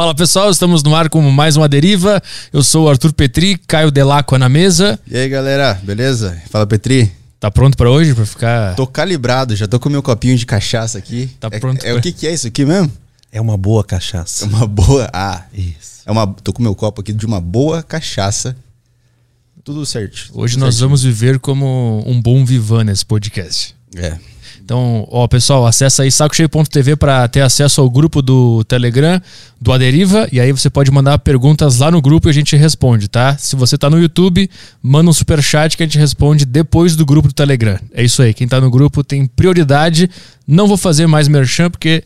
Fala pessoal, estamos no ar com mais uma deriva. Eu sou o Arthur Petri, Caio Delacqua na mesa. E aí galera, beleza? Fala Petri. Tá pronto para hoje, para ficar. Tô calibrado, já tô com meu copinho de cachaça aqui. Tá é, pronto. É, pra... o que, que é isso aqui mesmo? É uma boa cachaça. É uma boa. Ah, Isso. é uma. Tô com meu copo aqui de uma boa cachaça. Tudo certo. Hoje tudo nós vamos viver como um bom vivan nesse podcast. É. Então, ó, pessoal, acessa aí sacocheio.tv para ter acesso ao grupo do Telegram do Aderiva e aí você pode mandar perguntas lá no grupo e a gente responde, tá? Se você tá no YouTube, manda um super chat que a gente responde depois do grupo do Telegram. É isso aí, quem tá no grupo tem prioridade. Não vou fazer mais merchan porque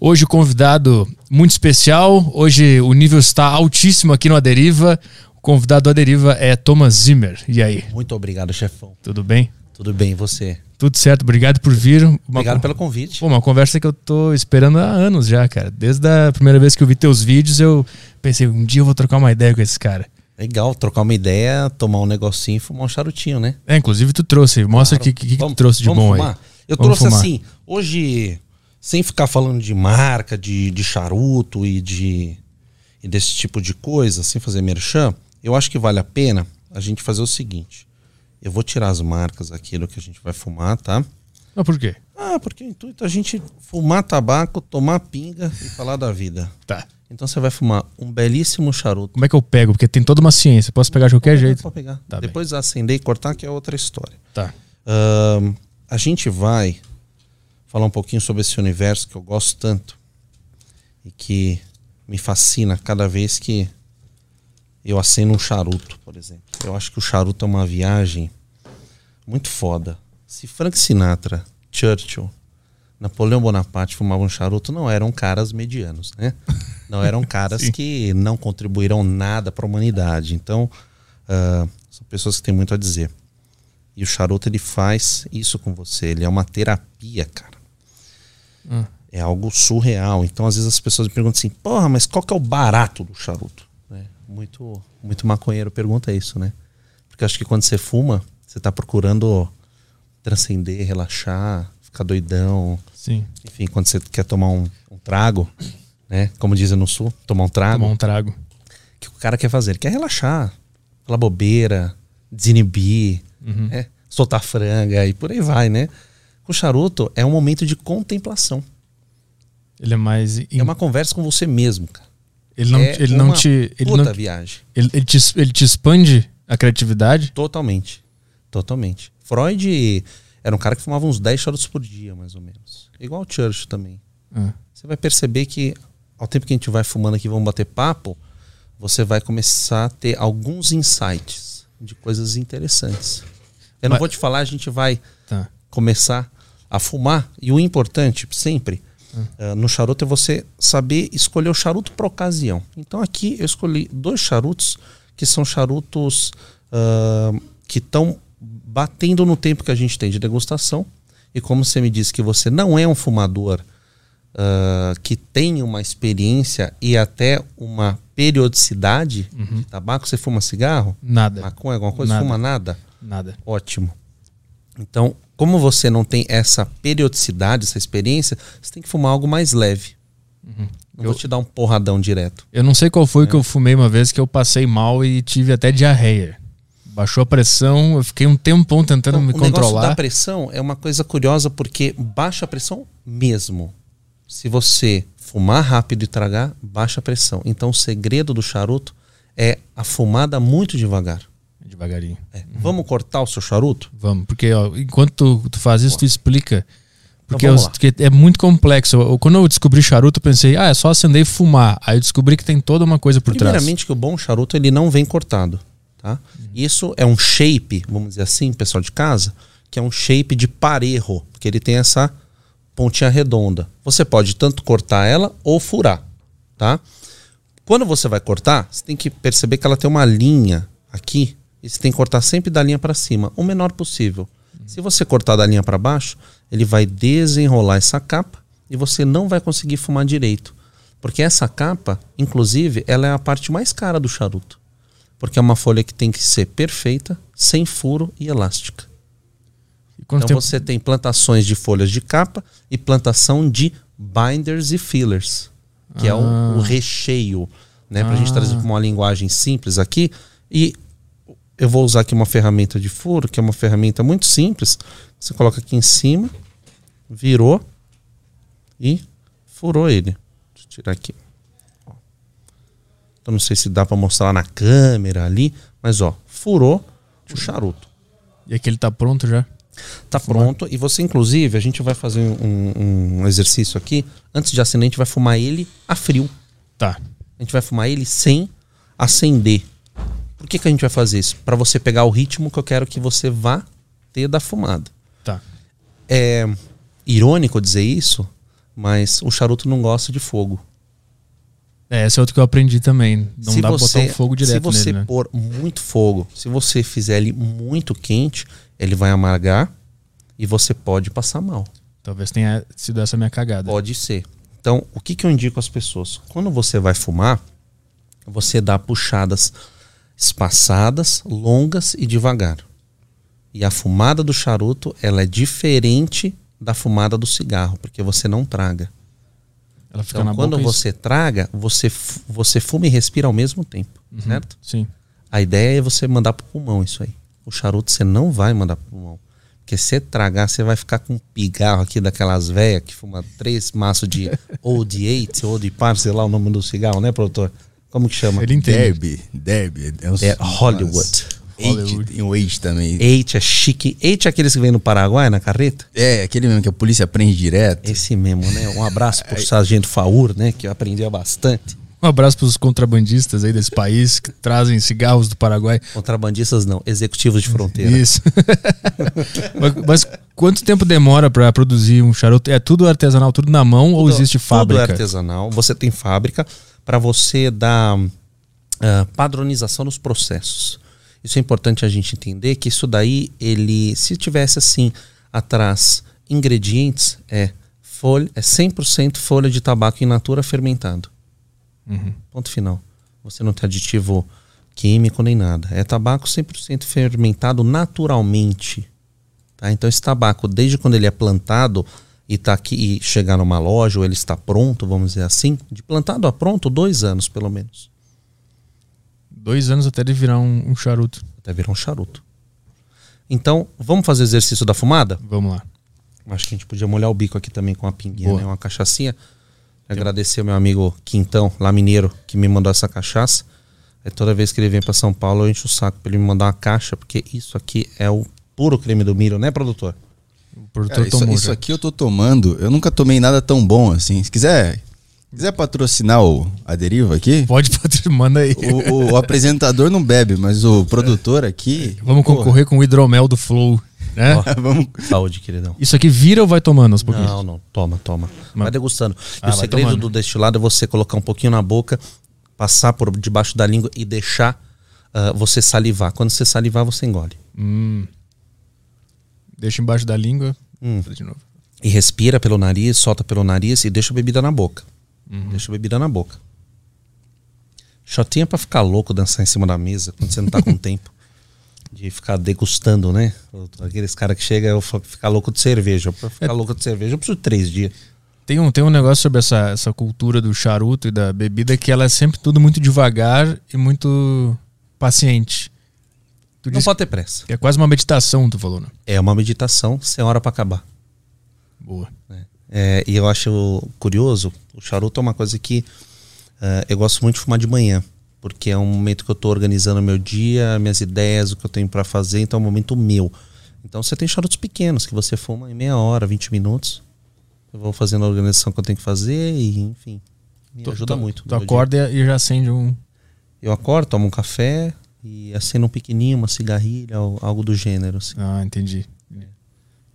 hoje o convidado muito especial, hoje o nível está altíssimo aqui no Aderiva. O convidado do Aderiva é Thomas Zimmer. E aí, Muito obrigado, chefão. tudo bem? Tudo bem, e você? Tudo certo, obrigado por vir. Uma Obrigado con- pelo convite. Pô, uma conversa que eu tô esperando há anos já, cara. Desde a primeira vez que eu vi teus vídeos, eu pensei, um dia eu vou trocar uma ideia com esse cara. Legal, trocar uma ideia, tomar um negocinho e fumar um charutinho, né? É, inclusive tu trouxe. Mostra o Claro. que, que, que tu Vamos- trouxe de bom fumar? aí. Eu Vamos trouxe fumar. assim, hoje, sem ficar falando de marca, de, de charuto e de e desse tipo de coisa, sem fazer merchan, eu acho que vale a pena a gente fazer o seguinte. Eu vou tirar as marcas aqui do que a gente vai fumar, tá? Mas por quê? Ah, porque o intuito é a gente fumar tabaco, tomar pinga e falar da vida. Tá. Então você vai fumar um belíssimo charuto. Como é que eu pego? Porque tem toda uma ciência. Posso pegar de qualquer pegar, jeito. pode pegar. Tá Depois acender e cortar, que é outra história. Tá. A gente vai falar um pouquinho sobre esse universo que eu gosto tanto e que me fascina cada vez que eu acendo um charuto, por exemplo. Eu acho que o charuto é uma viagem muito foda. Se Frank Sinatra, Churchill, Napoleão Bonaparte fumavam um charuto, não eram caras medianos, né? Não eram caras que não contribuíram nada para a humanidade. Então, ah, são pessoas que têm muito a dizer. E o charuto ele faz isso com você. Ele é uma terapia, cara. Hum. É algo surreal. Então, às vezes as pessoas me perguntam assim: porra, mas qual que é o barato do charuto? Muito, muito maconheiro pergunta isso, né? Porque eu acho que quando você fuma, você tá procurando transcender, relaxar, ficar doidão. Sim. Enfim, quando você quer tomar um, um trago, né? Como dizem no sul, tomar um trago. Tomar um trago. O que o cara quer fazer? Ele quer relaxar, falar bobeira, desinibir, Uhum. né? soltar franga e por aí vai, né? O charuto é um momento de contemplação. Ele é mais. É uma conversa com você mesmo, cara. Ele não, é ele não te. Ele, Puta não, viagem. ele, ele te, ele te expande a criatividade? Totalmente. Totalmente. Freud era um cara que fumava uns 10 charutos por dia, mais ou menos. Igual o Churchill também. Ah. Você vai perceber que ao tempo que a gente vai fumando aqui, vamos bater papo, você vai começar a ter alguns insights de coisas interessantes. Eu não Mas- vou te falar, a gente vai Tá. começar a fumar. E o importante, sempre, eh, no charuto é você saber escolher o charuto por ocasião. Então aqui eu escolhi dois charutos que são charutos ah, que estão batendo no tempo que a gente tem de degustação. E como você me disse que você não é um fumador ah, que tem uma experiência e até uma periodicidade de tabaco, você fuma cigarro? Nada. Maconha, alguma coisa? Nada. Fuma nada? Nada. Ótimo. Então, como você não tem essa periodicidade, essa experiência, você tem que fumar algo mais leve. Não Eu- vou te dar um porradão direto. Eu não sei qual foi É. que eu fumei uma vez que eu passei mal e tive até diarreia. Baixou a pressão, eu fiquei um tempão tentando Então, me o negócio controlar. da pressão é uma coisa curiosa porque baixa a pressão mesmo. Se você fumar rápido e tragar, baixa a pressão. Então, o segredo do charuto é a fumada muito devagar. Devagarinho. É, Vamos cortar o seu charuto? Vamos, porque ó, enquanto tu, tu faz isso, tu explica. Porque, Então, eu- porque é muito complexo. Eu- quando eu descobri charuto, eu pensei, ah, é só acender e fumar. Aí eu descobri que tem toda uma coisa por trás. Primeiramente que o bom charuto ele não vem cortado, tá? Isso é um shape, vamos dizer assim, pessoal de casa, que é um shape de parejo, porque ele tem essa pontinha redonda. Você pode tanto cortar ela ou furar, tá? Quando você vai cortar, você tem que perceber que ela tem uma linha aqui e você tem que cortar sempre da linha para cima, o menor possível. Se você cortar da linha para baixo, ele vai desenrolar essa capa e você não vai conseguir fumar direito. Porque essa capa, inclusive, ela é a parte mais cara do charuto. Porque é uma folha que tem que ser perfeita, sem furo e elástica. E Então tempo- você tem plantações de folhas de capa e plantação de binders e fillers. que é o, o recheio, né? Pra gente Ah. trazer uma linguagem simples aqui. E eu vou usar aqui uma ferramenta de furo, que é uma ferramenta muito simples. Você coloca aqui em cima, virou e furou ele. Deixa eu tirar aqui. Então não sei se dá pra mostrar na câmera ali, mas ó, furou o charuto. E aqui ele tá pronto já? Tá pronto. E você, inclusive, a gente vai fazer um, um exercício aqui. Antes de acender, a gente vai fumar ele a frio. Tá. A gente vai fumar ele sem acender. Por que, que a gente vai fazer isso? Para você pegar o ritmo que eu quero que você vá ter da fumada. Tá. É irônico dizer isso, mas o charuto não gosta de fogo. É, esse é outro que eu aprendi também. Não se dá você, pra botar o fogo direto Se você nele, né? pôr muito fogo, se você fizer ele muito quente, ele vai amargar e você pode passar mal. Talvez tenha sido essa minha cagada. Pode ser. Então, o que, que eu indico às pessoas? Quando você vai fumar, você dá puxadas espaçadas, longas e devagar. E a fumada do charuto, ela é diferente da fumada do cigarro, porque você não traga. Ela fica Então, na quando boca você traga, você, você fuma e respira ao mesmo tempo, Uhum. certo? Sim. A ideia é você mandar pro pulmão isso aí. O charuto você não vai mandar pro pulmão. Porque se você tragar, você vai ficar com um pigarro aqui daquelas velhas que fuma três maços de Old Eight, Old Par, sei lá o nome do cigarro, né, produtor? Como que chama? Ele entende. Derby, Derby. É, uns- É Hollywood. Hollywood. Eight, tem o Eight também. Eight é chique. Eight é aqueles que vem no Paraguai, na carreta? É, aquele mesmo que a polícia prende direto. Esse mesmo, né? Um abraço pro Sargento Faur, né? Que aprendeu bastante. Um abraço pros contrabandistas aí desse país que trazem cigarros do Paraguai. Contrabandistas não, executivos de fronteira. Isso. mas, mas quanto tempo demora pra produzir um charuto? É tudo artesanal, tudo na mão ou existe fábrica? Tudo é artesanal. Você tem fábrica para você dar ah, padronização nos processos. Isso é importante a gente entender que isso daí, ele, se tivesse assim atrás ingredientes, é folha, é 100% folha de tabaco in natura fermentado. Uhum. Ponto final. Você não tem aditivo químico nem nada. É tabaco 100% fermentado naturalmente. Tá? Então esse tabaco, desde quando ele é plantado e tá aqui e chegar numa loja ou ele está pronto, vamos dizer assim, de plantado a pronto, dois anos pelo menos. Dois anos até ele virar um, um charuto. Até virar um charuto. Então, vamos fazer o exercício da fumada? Vamos lá. Acho que a gente podia molhar o bico aqui também com uma pinguinha, né? Uma cachaçinha. Agradecer ao meu amigo Quintão, lá mineiro, que me mandou essa cachaça. É toda vez que ele vem para São Paulo, eu encho o saco pra ele me mandar uma caixa, porque isso aqui é o puro creme do milho, né, produtor? O Cara, isso, isso aqui eu tô tomando. Eu nunca tomei nada tão bom assim. Se quiser, quiser patrocinar o, a deriva aqui, Pode, pode, manda aí. o, o- o apresentador não bebe, mas o produtor aqui. Vamos pô, concorrer com o hidromel do Flow. Né? vamos. Saúde, queridão. Isso aqui vira ou vai tomando aos pouquinhos? Não, não, toma, toma. Vai degustando. E Ah, o vai segredo tomando. do destilado é você colocar um pouquinho na boca, passar por debaixo da língua e deixar ah, você salivar. Quando você salivar, você engole. Hum. Deixa embaixo da língua. Hum. De novo. E respira pelo nariz, solta pelo nariz e deixa a bebida na boca. Uhum. Deixa a bebida na boca. Shotinha pra ficar louco dançar em cima da mesa quando você não tá com tempo. De ficar degustando, né? Aqueles caras que chegam eu ficar louco de cerveja. Pra É. ficar louco de cerveja, eu preciso de três dias. Tem um, tem um negócio sobre essa, essa cultura do charuto e da bebida que ela é sempre tudo muito devagar e muito paciente. Tu Não pode ter pressa. é quase uma meditação, tu falou, né? É uma meditação sem hora pra acabar. Boa. É, e eu acho curioso, o charuto é uma coisa que eh, eu gosto muito de fumar de manhã, porque é um momento que eu tô organizando meu dia, minhas ideias, o que eu tenho para fazer, então é um momento meu. Então você tem charutos pequenos que você fuma em meia hora, 20 minutos. Eu vou fazendo a organização que eu tenho que fazer e, enfim, me Tu- ajuda tu- muito. Tu acorda e já acende um. dia. Eu acordo, tomo um café e acendo um pequenininho, uma cigarrilha, ou algo do gênero, assim. Ah, entendi.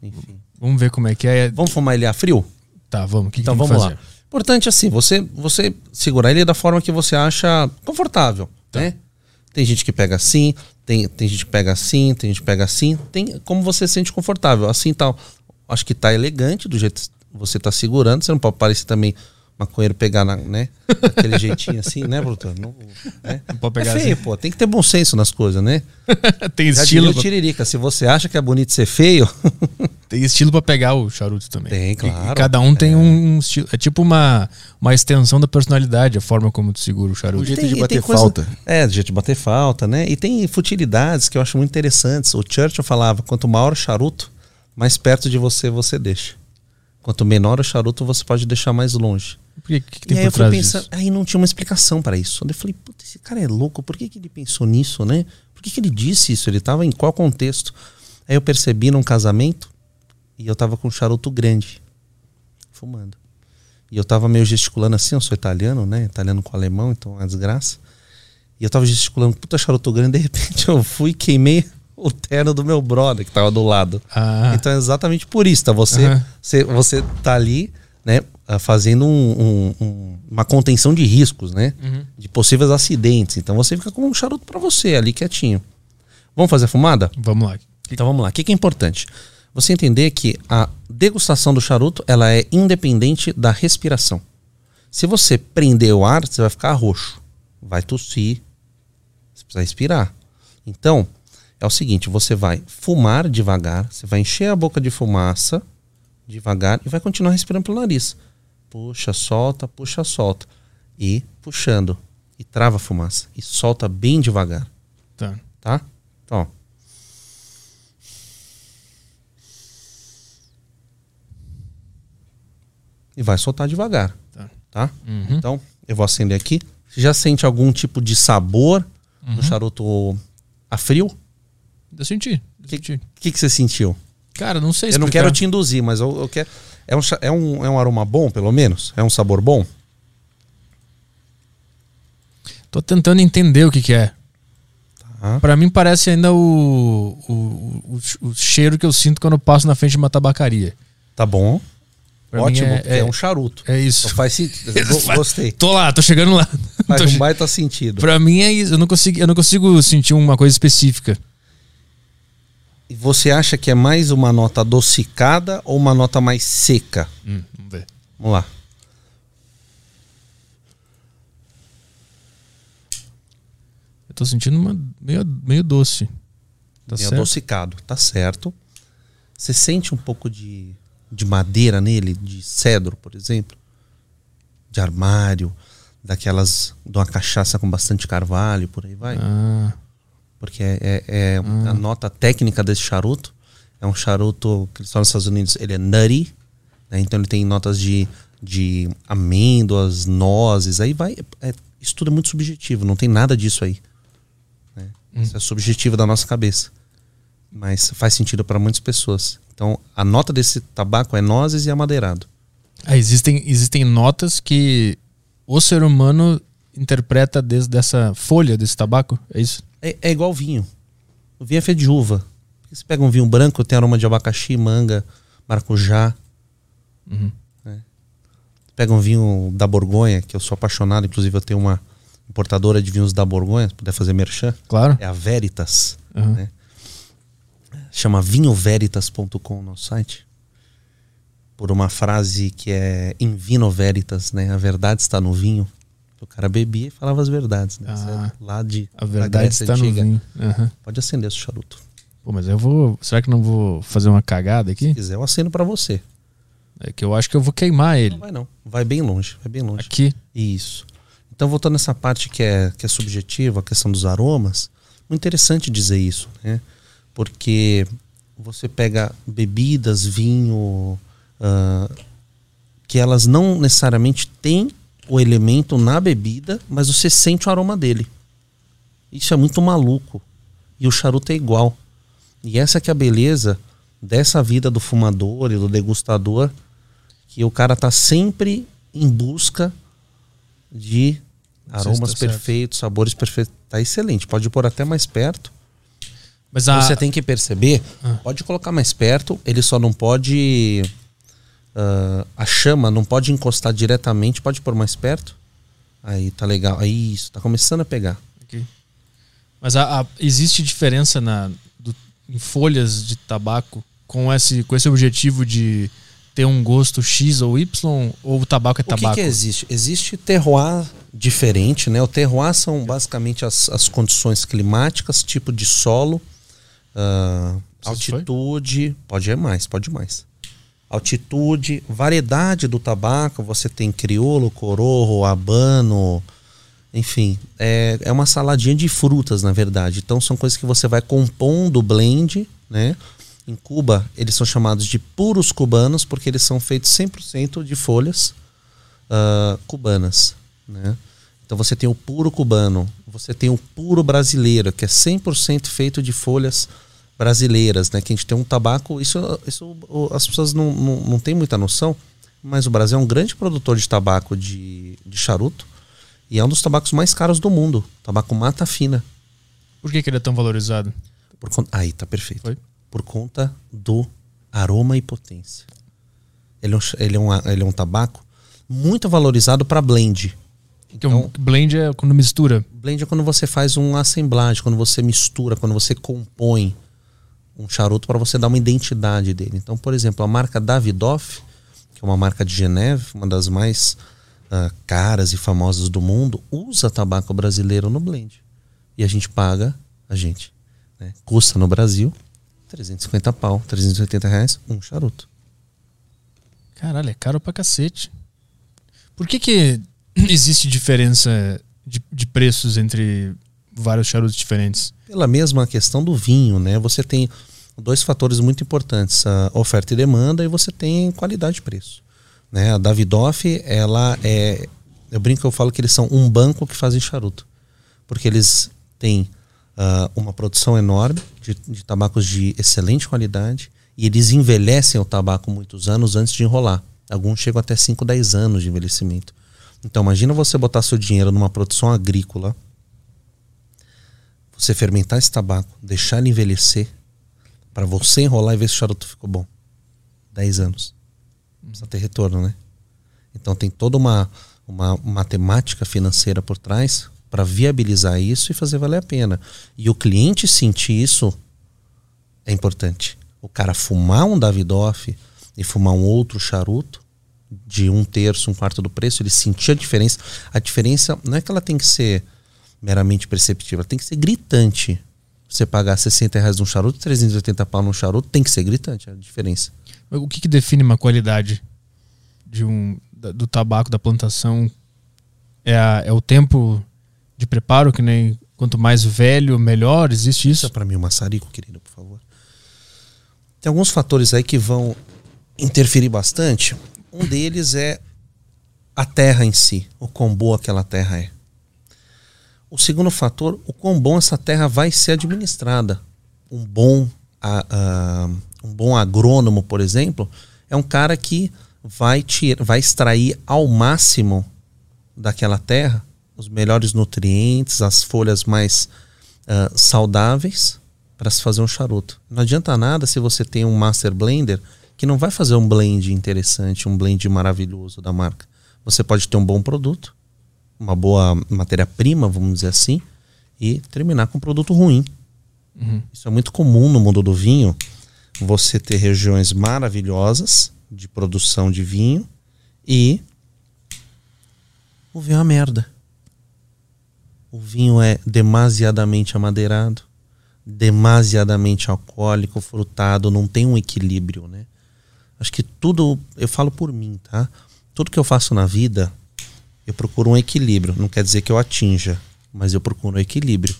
Enfim. Vamos ver como é que é. Vamos fumar ele a frio? Tá, vamos. Que, Então que vamos fazer? lá. Importante assim, você você segurar ele da forma que você acha confortável, Tá. né? Tem gente que pega assim, tem, tem gente que pega assim, tem gente que pega assim, tem como você se sente confortável. Assim tal. Acho que tá elegante do jeito que você tá segurando, você não pode parecer também maconheiro pegar na, né? Daquele jeitinho assim, né, Bruto? Não, né? Não pode pegar é feio, assim. pô. Tem que ter bom senso nas coisas, né? tem Já estilo. o Tiririca, se você acha que é bonito ser feio, Tem estilo pra pegar o charuto também. Tem, E- claro. E cada um tem um estilo. É tipo uma, uma extensão da personalidade, a forma como tu segura o charuto. jeito Tem- de e bater coisa- falta. É, de jeito de bater falta, né? E tem futilidades que eu acho muito interessantes. O Churchill falava: quanto maior o charuto, mais perto de você você deixa. Quanto menor o charuto, você pode deixar mais longe. Por que, que, que tem e aí por eu fui pensando, aí não tinha uma explicação para isso. Eu falei, puta, esse cara é louco, por que, que ele pensou nisso, né? Por que, que ele disse isso? Ele tava em qual contexto? Aí eu percebi num casamento e eu tava com um charuto grande, fumando. E eu tava meio gesticulando assim, eu sou italiano, né? Italiano com alemão, então é uma desgraça. E eu tava gesticulando, puta charuto grande, de repente eu fui e queimei o terno do meu brother que tava do lado. Ah, Então é exatamente por isso, tá? Você, Aham. você, você tá ali, né, ah, fazendo um- um- um- uma contenção de riscos, né? Uhum. De possíveis acidentes. Então você fica com um charuto pra você ali quietinho. Vamos fazer a fumada? vamos lá. Então vamos lá. O que, que é importante? Você entender que a degustação do charuto ela é independente da respiração. Se você prender o ar, você vai ficar roxo, vai tossir, você precisa respirar. Então é o seguinte: você vai fumar devagar, você vai encher a boca de fumaça devagar e vai continuar respirando pelo nariz. Puxa, solta, puxa, solta. E puxando. E trava a fumaça. E solta bem devagar Tá. tá? Então, ó. E vai soltar devagar, Tá. tá? Uhum. Então, eu vou acender aqui. Você já sente algum tipo de sabor no charuto a frio? O Eu senti. eu senti. que, que você sentiu? Cara, não sei Eu não explicar. quero te induzir, mas eu, eu quero. É um, é, um, é um aroma bom, pelo menos? É um sabor bom? Tô tentando entender o que, que é. Tá. Pra mim parece ainda o, o, o, o cheiro que eu sinto quando eu passo na frente de uma tabacaria. Tá bom. Pra Ótimo, é- é, é- um charuto. É isso. Então faz Gostei. Tô lá, tô chegando lá. Faz Tô um baita sentido. Pra mim é isso. Eu não, consigo, eu não consigo sentir uma coisa específica. Você acha que é mais uma nota adocicada ou uma nota mais seca? Hum, vamos ver. Vamos lá. Eu tô sentindo uma meio, meio doce. Tá Meio certo? adocicado, tá certo. Você sente um pouco de, de madeira nele, de cedro, por exemplo? De armário, daquelas. de uma cachaça com bastante carvalho, por aí vai? Ah, Porque é, é- é a nota técnica desse charuto. É um charuto que falam nos Estados Unidos, ele é nutty, né? então ele tem notas de, de amêndoas, nozes, aí vai. é- isso tudo é muito subjetivo, não tem nada disso aí. né? Isso é subjetivo da nossa cabeça. Mas faz sentido para muitas pessoas. Então a nota desse tabaco é nozes e amadeirado. Ah, existem, existem notas que o ser humano interpreta desde essa folha desse tabaco? É isso? É, é igual vinho. O vinho é feito de uva. Você pega um vinho branco, tem aroma de abacaxi, manga, maracujá. Uhum. né? Pega um vinho da Borgonha, que eu sou apaixonado, inclusive eu tenho uma importadora de vinhos da Borgonha, se puder fazer merchan. Claro. É a Veritas. Uhum. né? Chama vinhoveritas.com no site. Por uma frase que é in vino veritas, né? A verdade está no vinho. O cara bebia e falava as verdades, né? Isso Ah. é lá de A da verdade está no antiga. vinho. Aham. Pode acender esse charuto. Pô, mas eu vou. Será que não vou fazer uma cagada aqui? Se quiser, eu acendo pra você. É que eu acho que eu vou queimar ele. Não vai não. Vai bem longe, vai bem longe. Aqui. Isso. Então, voltando nessa parte que é, que é subjetiva, a questão dos aromas, muito interessante dizer isso, né? Porque você pega bebidas, vinho, ah, que elas não necessariamente têm o elemento na bebida, mas você sente o aroma dele. Isso é muito maluco. E o charuto é igual. E essa que é a beleza dessa vida do fumador e do degustador, que o cara tá sempre em busca de sei se aromas tá certo. perfeitos, sabores perfeitos. Tá excelente. Pode pôr até mais perto. Mas a. Você tem que perceber, Ah. pode colocar mais perto, ele só não pode. Ah, a chama não pode encostar diretamente, pode pôr mais perto. Aí tá legal. Aí isso, tá começando a pegar. Aqui. Mas a, a- existe diferença na, do- em folhas de tabaco com esse, com esse objetivo de ter um gosto X ou Y? Ou o tabaco é O que, tabaco? que existe? Existe terroir diferente, né? O terroir são basicamente as, as condições climáticas, tipo de solo, ah, Altitude, pode ir mais, pode ir mais. Altitude, variedade do tabaco, você tem criolo, corojo, habano, enfim, é, é uma saladinha de frutas, na verdade. Então são coisas que você vai compondo o blend, né? Em Cuba, eles são chamados de puros cubanos porque eles são feitos 100% de folhas uh, cubanas, né? Então você tem o puro cubano, você tem o puro brasileiro, que é 100% feito de folhas brasileiras, né? Que a gente tem um tabaco, isso, isso as pessoas não, não, não têm muita noção, mas o Brasil é um grande produtor de tabaco de, de charuto e é um dos tabacos mais caros do mundo, tabaco mata fina. Por que, que ele é tão valorizado? Por conta, aí tá perfeito. Foi? Por conta do aroma e potência. Ele é um, ele é um, ele é um tabaco muito valorizado para blend. Então, blend é quando mistura. Blend é quando você faz um assemblagem, quando você mistura, quando você compõe um charuto para você dar uma identidade dele. Então, por exemplo, a marca Davidoff, que é uma marca de Geneve, uma das mais uh, caras e famosas do mundo, usa tabaco brasileiro no blend. E a gente paga, a gente, né? custa no Brasil 350 pau, 380 reais, um charuto. Caralho, é caro pra cacete. Por que que existe diferença de, de preços entre vários charutos diferentes? Pela mesma questão do vinho, né? Você tem dois fatores muito importantes, a oferta e demanda, e você tem qualidade e preço. Né? A Davidoff, ela é. Eu brinco, eu falo que eles são um banco que fazem charuto. Porque eles têm uh, uma produção enorme de, de tabacos de excelente qualidade e eles envelhecem o tabaco muitos anos antes de enrolar. Alguns chegam até 5, 10 anos de envelhecimento. Então, imagina você botar seu dinheiro numa produção agrícola, você fermentar esse tabaco, deixar ele envelhecer, para você enrolar e ver se o charuto ficou bom. 10 anos. Precisa ter retorno, né? Então tem toda uma, uma matemática financeira por trás para viabilizar isso e fazer valer a pena. E o cliente sentir isso é importante. O cara fumar um Davidoff e fumar um outro charuto de um terço, um quarto do preço, ele sentir a diferença. A diferença não é que ela tem que ser meramente perceptível, ela tem que ser gritante. Você pagar 60 reais num charuto, 380 pau num charuto, tem que ser gritante a diferença. O que, que define uma qualidade de um, do tabaco, da plantação? É, a, é o tempo de preparo, que nem quanto mais velho, melhor? Existe isso? Isso para mim um maçarico, querido, por favor. Tem alguns fatores aí que vão interferir bastante. Um deles é a terra em si, o quão boa aquela terra é. O segundo fator, o quão bom essa terra vai ser administrada. Um bom, um bom agrônomo, por exemplo, é um cara que vai, tira, vai extrair ao máximo daquela terra os melhores nutrientes, as folhas mais uh, saudáveis para se fazer um charuto. Não adianta nada se você tem um master blender que não vai fazer um blend interessante, um blend maravilhoso da marca. Você pode ter um bom produto, uma boa matéria-prima, vamos dizer assim, e terminar com um produto ruim. Uhum. Isso é muito comum no mundo do vinho. Você ter regiões maravilhosas de produção de vinho e o vinho é uma merda. O vinho é demasiadamente amadeirado, demasiadamente alcoólico, frutado, não tem um equilíbrio, né? Acho que tudo, eu falo por mim, tá? Tudo que eu faço na vida, eu procuro um equilíbrio. Não quer dizer que eu atinja, mas eu procuro um equilíbrio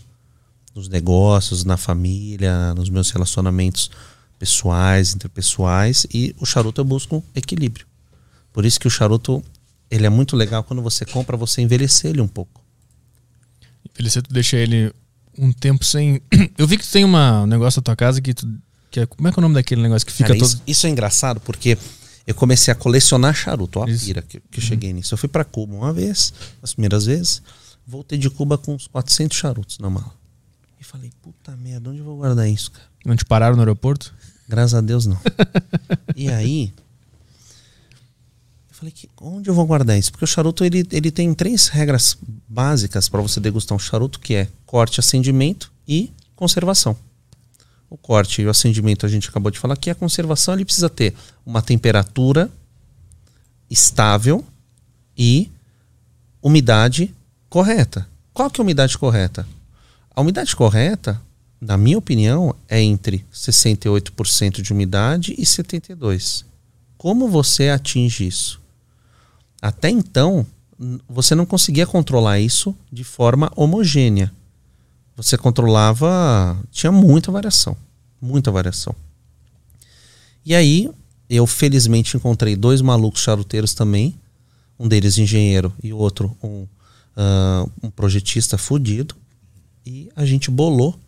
nos negócios, na família, nos meus relacionamentos pessoais, interpessoais e o charuto eu busco um equilíbrio. Por isso que o charuto ele é muito legal quando você compra, você envelhecer ele um pouco. Envelhecer tu deixa ele um tempo sem. Eu vi que tu tem uma, um negócio na tua casa que tu. Que é, como é que é o nome daquele negócio que fica Cara, todo. Isso, isso é engraçado porque eu comecei a colecionar charuto, ó a pira que, que eu cheguei nisso. Eu fui para Cuba uma vez, as primeiras vezes, voltei de Cuba com uns 400 charutos na mala. E falei, puta merda, onde eu vou guardar isso, cara? Não te pararam no aeroporto? Graças a Deus não. e aí, eu falei, que, onde eu vou guardar isso? Porque o charuto ele, ele tem três regras básicas para você degustar um charuto, que é corte, acendimento e conservação o corte e o acendimento a gente acabou de falar que a conservação ele precisa ter uma temperatura estável e umidade correta. Qual que é a umidade correta? A umidade correta na minha opinião, é entre 68% de umidade e 72%. Como você atinge isso? Até então, você não conseguia controlar isso de forma homogênea. Você controlava, tinha muita variação, muita variação. E aí, eu felizmente encontrei dois malucos charuteiros também, um deles engenheiro e o outro um, uh, um projetista fudido, e a gente bolou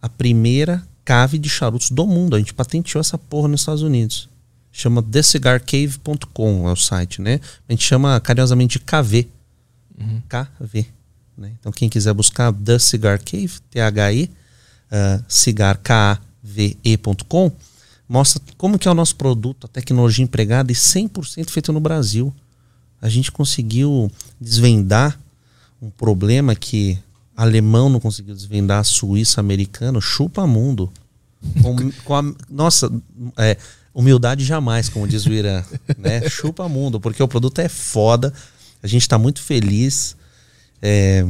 a primeira cave de charutos do mundo. A gente patenteou essa porra nos Estados Unidos. Chama thecigarcave.com é o site, né? A gente chama carinhosamente de KV. Uhum. KV. Né? Então quem quiser buscar The Cigar Cave, T-H-I, uh, K-A-V-E.com, mostra como que é o nosso produto, a tecnologia empregada e 100% feito no Brasil. A gente conseguiu desvendar um problema que alemão não conseguiu desvendar, suíço, americano, chupa mundo. Com, com a, nossa, é, humildade jamais, como diz o Irã. né? Chupa mundo, porque o produto é foda. A gente está muito feliz. É,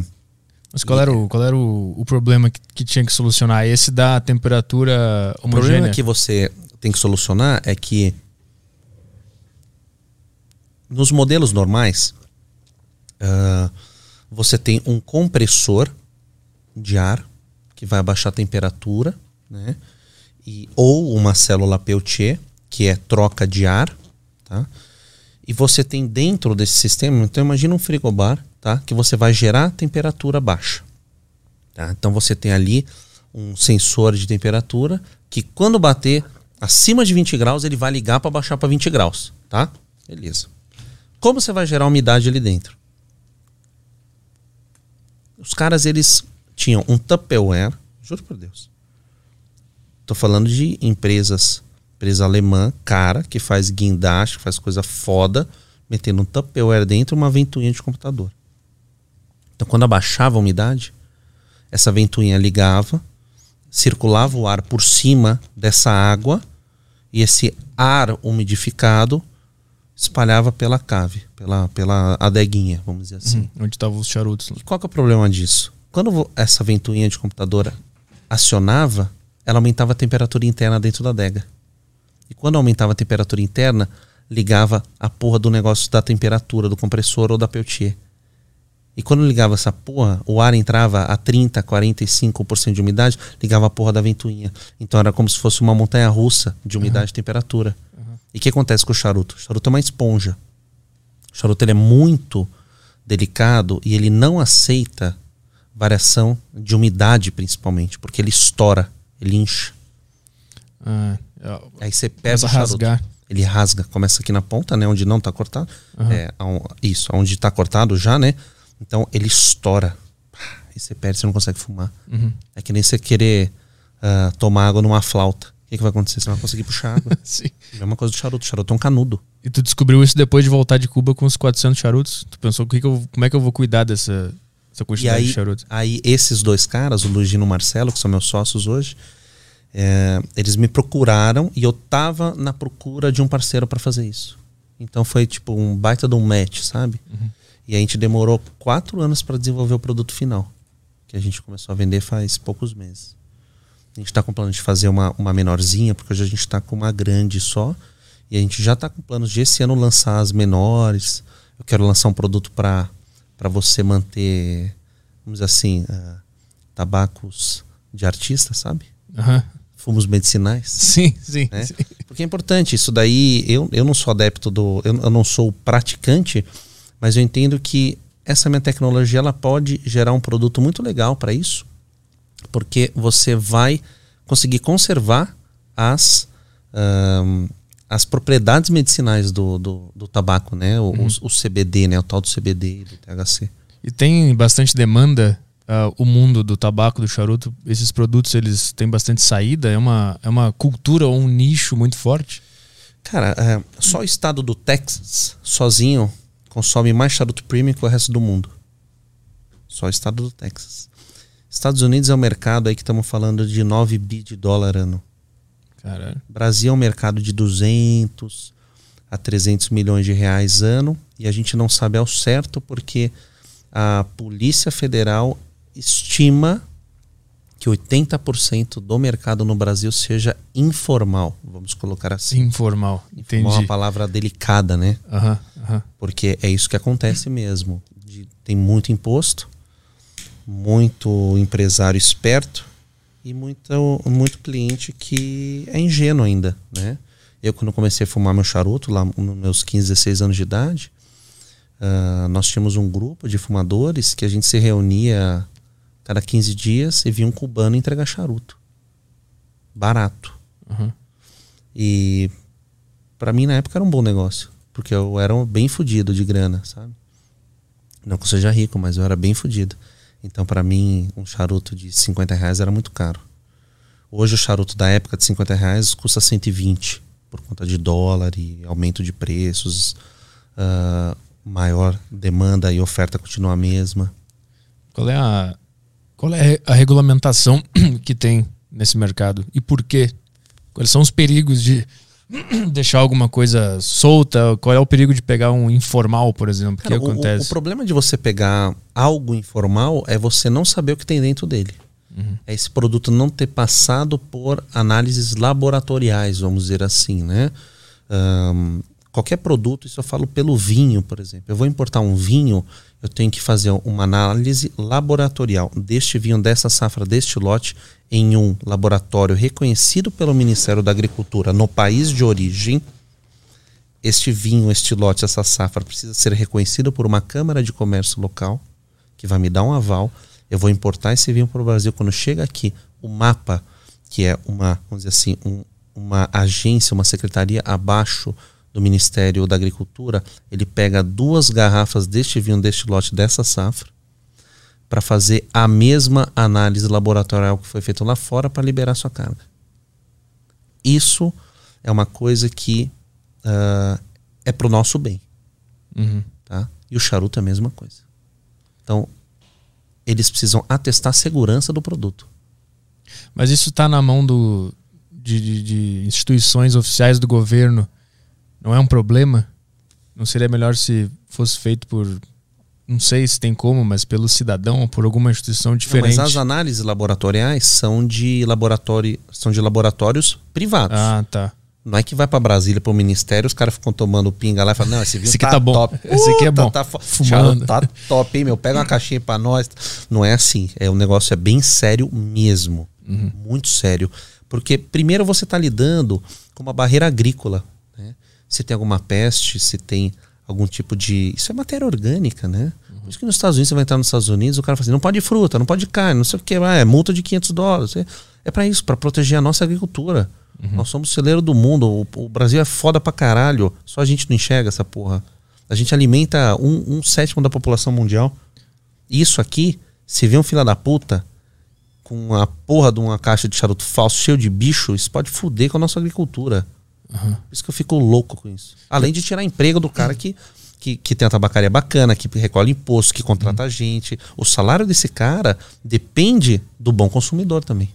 Mas qual era o, qual era o, o problema que, que, tinha que solucionar? Esse da temperatura homogênea? O problema que você tem que solucionar é que nos modelos normais, uh, você tem um compressor de ar que vai abaixar a temperatura, né? E, ou uma célula Peltier, que é troca de ar, tá? E você tem dentro desse sistema, então imagina um frigobar, tá? Que você vai gerar temperatura baixa. Tá? Então você tem ali um sensor de temperatura que quando bater acima de 20 graus, ele vai ligar para baixar para 20 graus, tá? Beleza. Como você vai gerar umidade ali dentro? Os caras, eles tinham um Tupperware, juro por Deus. Tô falando de empresas, empresa alemã, cara, que faz guindaste, faz coisa foda, metendo um Tupperware dentro uma ventoinha de computador. Então, quando abaixava a umidade, essa ventoinha ligava, circulava o ar por cima dessa água e esse ar umidificado espalhava pela cave, pela, pela adeguinha, vamos dizer assim. Uhum, onde estavam os charutos. E qual que é o problema disso? Quando essa ventoinha de computadora acionava, ela aumentava a temperatura interna dentro da adega. E quando aumentava a temperatura interna, ligava a porra do negócio da temperatura do compressor ou da Peltier. E quando ligava essa porra, o ar entrava a 30, 45% de umidade, ligava a porra da ventoinha. Então era como se fosse uma montanha russa de umidade uhum. e temperatura. Uhum. E o que acontece com o charuto? O charuto é uma esponja. O charuto ele é muito delicado e ele não aceita variação de umidade, principalmente, porque ele estoura, ele incha. Ah, é, Aí você pega o charuto. Rasgar. Ele rasga, começa aqui na ponta, né? Onde não está cortado. Uhum. É, isso, onde está cortado já, né? Então ele estoura. E você perde, você não consegue fumar. Uhum. É que nem você querer uh, tomar água numa flauta. O que, que vai acontecer? Você não vai conseguir puxar água. Sim. É uma coisa do charuto. O charuto é um canudo. E tu descobriu isso depois de voltar de Cuba com os 400 charutos? Tu pensou que que eu, como é que eu vou cuidar dessa, dessa quantidade aí, de charutos? Aí esses dois caras, o Luigi e o Marcelo, que são meus sócios hoje, é, eles me procuraram e eu tava na procura de um parceiro para fazer isso. Então foi tipo um baita de um match, sabe? Uhum. E a gente demorou quatro anos para desenvolver o produto final, que a gente começou a vender faz poucos meses. A gente está com plano de fazer uma, uma menorzinha, porque hoje a gente está com uma grande só. E a gente já está com planos de esse ano lançar as menores. Eu quero lançar um produto para você manter, vamos dizer assim, uh, tabacos de artista, sabe? Uhum. Fumos medicinais. Sim, sim, né? sim, Porque é importante. Isso daí, eu, eu não sou adepto do. Eu, eu não sou praticante mas eu entendo que essa minha tecnologia ela pode gerar um produto muito legal para isso, porque você vai conseguir conservar as, um, as propriedades medicinais do, do, do tabaco, né? O, uhum. o, o, CBD, né? O tal do CBD e do THC. E tem bastante demanda uh, o mundo do tabaco, do charuto. Esses produtos eles têm bastante saída. É uma, é uma cultura ou um nicho muito forte. Cara, é, só o estado do Texas sozinho consome mais charuto premium que o resto do mundo. Só o estado do Texas. Estados Unidos é um mercado aí que estamos falando de 9 bi de dólar ano. Caralho. Brasil é um mercado de 200 a 300 milhões de reais ano e a gente não sabe ao certo porque a Polícia Federal estima que 80% do mercado no Brasil seja informal, vamos colocar assim. Informal, entendi. Informal é uma palavra delicada, né? Aham, aham. Porque é isso que acontece mesmo. De- tem muito imposto, muito empresário esperto e muito, muito cliente que é ingênuo ainda, né? Eu, quando comecei a fumar meu charuto, lá nos meus 15, 16 anos de idade, ah, nós tínhamos um grupo de fumadores que a gente se reunia cada 15 dias e via um cubano entregar charuto. Barato. Uhum. E pra mim na época era um bom negócio, porque eu era bem fudido de grana, sabe? Não que eu seja rico, mas eu era bem fudido. Então pra mim um charuto de 50 reais era muito caro. Hoje o charuto da época de 50 reais custa 120 por conta de dólar e aumento de preços, ah, maior demanda e oferta continua a mesma. Qual é a qual é a regulamentação que tem nesse mercado e por quê? Quais são os perigos de deixar alguma coisa solta? Qual é o perigo de pegar um informal, por exemplo? O que Cara, o- acontece? o problema de você pegar algo informal é você não saber o que tem dentro dele. Uhum. É esse produto não ter passado por análises laboratoriais, vamos dizer assim, né? Ahn, qualquer produto, isso eu falo pelo vinho, por exemplo. Eu vou importar um vinho, eu tenho que fazer uma análise laboratorial deste vinho, dessa safra, deste lote, em um laboratório reconhecido pelo Ministério da Agricultura no país de origem este vinho, este lote, essa safra precisa ser reconhecido por uma Câmara de Comércio local, que vai me dar um aval. Eu vou importar esse vinho para o Brasil. Quando chega aqui, o mapa, que é uma, vamos dizer assim, um- uma agência, uma secretaria abaixo do Ministério da Agricultura, ele pega duas garrafas deste vinho, deste lote, dessa safra, para fazer a mesma análise laboratorial que foi feita lá fora para liberar sua carga. Isso é uma coisa que ah, é pro nosso bem, Uhum. tá? E o charuto é a mesma coisa. Então, eles precisam atestar a segurança do produto. Mas isso está na mão do, de, de- de instituições oficiais do governo. Não é um problema? Não seria melhor se fosse feito por. Não sei se tem como, mas pelo cidadão ou por alguma instituição Não, diferente? mas as análises laboratoriais são de laboratório, são de laboratórios privados. Ah, tá. Não é que vai para Brasília, para o ministério, os caras ficam tomando pinga lá e falam, não, esse vinho Esse aqui tá, tá bom. top. Esse aqui é bom. Tá, fo- Fumando. Tá top, hein, meu? Pega uma caixinha para nós. Não é assim. É, o negócio é bem sério mesmo. Uhum. Muito sério. Porque primeiro você está lidando com uma barreira agrícola. Se tem alguma peste, se tem algum tipo de... Isso é matéria orgânica, né? Uhum. Por isso que nos Estados Unidos, você vai entrar nos Estados Unidos, o cara fala assim, não pode fruta, não pode carne, não sei o que, ah, é multa de 500 dólares. É, é para isso, para proteger a nossa agricultura. Nós somos o celeiro do mundo. O, o Brasil é foda pra caralho. Só a gente não enxerga essa porra. A gente alimenta um, um sétimo da população mundial. Isso aqui, se vê um filho da puta com a porra de uma caixa de charuto falso cheio de bicho, isso pode fuder com a nossa agricultura. Por isso que eu fico louco com isso. Além de tirar emprego do cara que, que, que tem a tabacaria bacana, que recolhe imposto, que contrata Uhum. gente. O salário desse cara depende do bom consumidor também.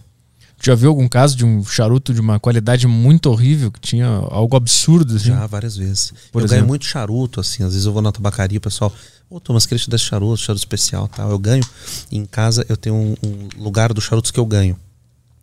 Já viu algum caso de um charuto de uma qualidade muito horrível, que tinha algo absurdo? Assim? Já, várias vezes. Por eu exemplo? ganho muito charuto, assim. Às vezes eu vou na tabacaria, o pessoal, ô Thomas, queria te dar charuto, charuto especial tal. Eu ganho. E em casa eu tenho um, um lugar dos charutos que eu ganho.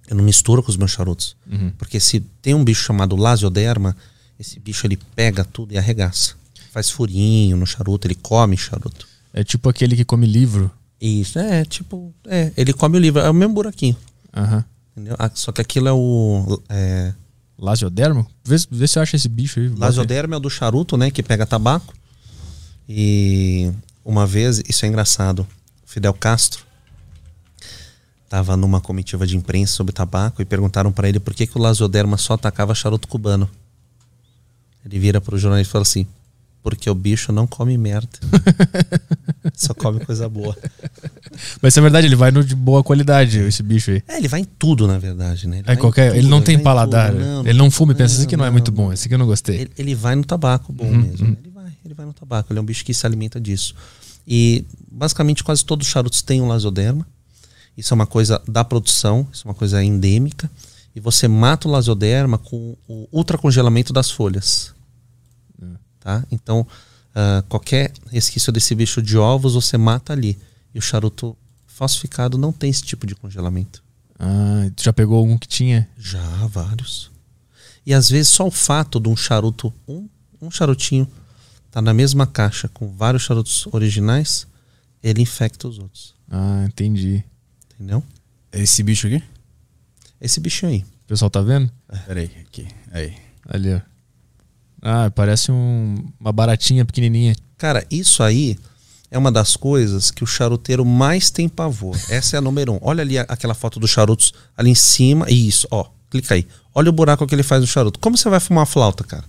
Eu não misturo com os meus charutos. Uhum. Porque se tem um bicho chamado lasioderma, esse bicho ele pega tudo e arregaça. Faz furinho no charuto, ele come charuto. É tipo aquele que come livro. Isso, é, tipo, é, ele come o livro, é o mesmo buraquinho. Aham. Entendeu? Ah, Só que aquilo é o. É, Lasiodermo? Vê, se- vê se você acha esse bicho aí. Lasioderma é o do charuto, né? Que pega tabaco. E uma vez, isso é engraçado, Fidel Castro estava numa comitiva de imprensa sobre tabaco e perguntaram para ele por que, que o Lasioderma só atacava charuto cubano. Ele vira pro jornalista e fala assim: porque o bicho não come merda. só come coisa boa. Mas é verdade, ele vai no de boa qualidade, esse bicho aí. É, ele vai em tudo, na verdade, né? Ele É qualquer, ele tudo, não tem vai em paladar. tudo. ele não fuma e pensa, esse aqui não, é não, muito bom, esse aqui eu não gostei. Ele, ele vai no tabaco bom mesmo. Ele vai, ele vai no tabaco. Ele é um bicho que se alimenta disso. E basicamente quase todos os charutos têm um lasoderma. Isso é uma coisa da produção, isso é uma coisa endêmica. E você mata o lasoderma com o ultracongelamento das folhas. Tá? Então, ah, qualquer resquício desse bicho de ovos você mata ali. E o charuto falsificado não tem esse tipo de congelamento. Ah, tu já pegou um que tinha? Já, vários. E às vezes só o fato de um charuto, um, um charutinho, tá na mesma caixa com vários charutos originais, ele infecta os outros. Ah, entendi. Entendeu? É esse bicho aqui? Esse bichinho aí. O pessoal tá vendo? Peraí, aqui. Aí. Ali, ó. Ah, parece um- uma baratinha pequenininha. Cara, isso aí é uma das coisas que o charuteiro mais tem pavor. Essa é a número um. Olha ali a- aquela foto dos charutos ali em cima. Isso, ó. Clica aí. Olha o buraco que ele faz no charuto. Como você vai fumar flauta, cara?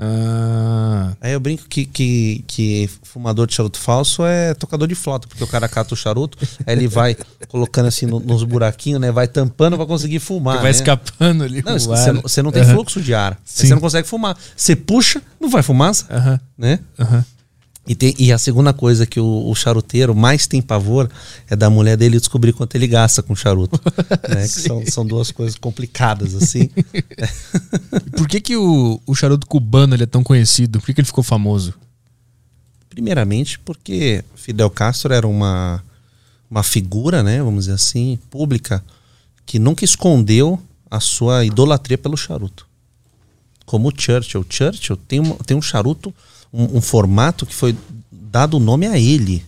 Ah, Aí eu brinco que, que, que fumador de charuto falso é tocador de flauta, porque o cara cata o charuto, aí ele vai colocando assim no- nos buraquinhos, né? Vai tampando pra conseguir fumar. que vai né? escapando ali Não, você não, você não tem Aham. fluxo de ar. Você não consegue fumar. Você puxa, não vai fumaça, Aham, né? aham. E, tem- e a segunda coisa que o, o charuteiro mais tem pavor é da mulher dele descobrir quanto ele gasta com charuto. né? Que são, são duas coisas complicadas, assim. Por que, que o, o charuto cubano ele é tão conhecido? Por que, que ele ficou famoso? Primeiramente porque Fidel Castro era uma, uma figura, né, vamos dizer assim, pública, que nunca escondeu a sua idolatria pelo charuto. Como o Churchill. Churchill tem, uma, tem um charuto, um, um formato que foi dado o nome a ele.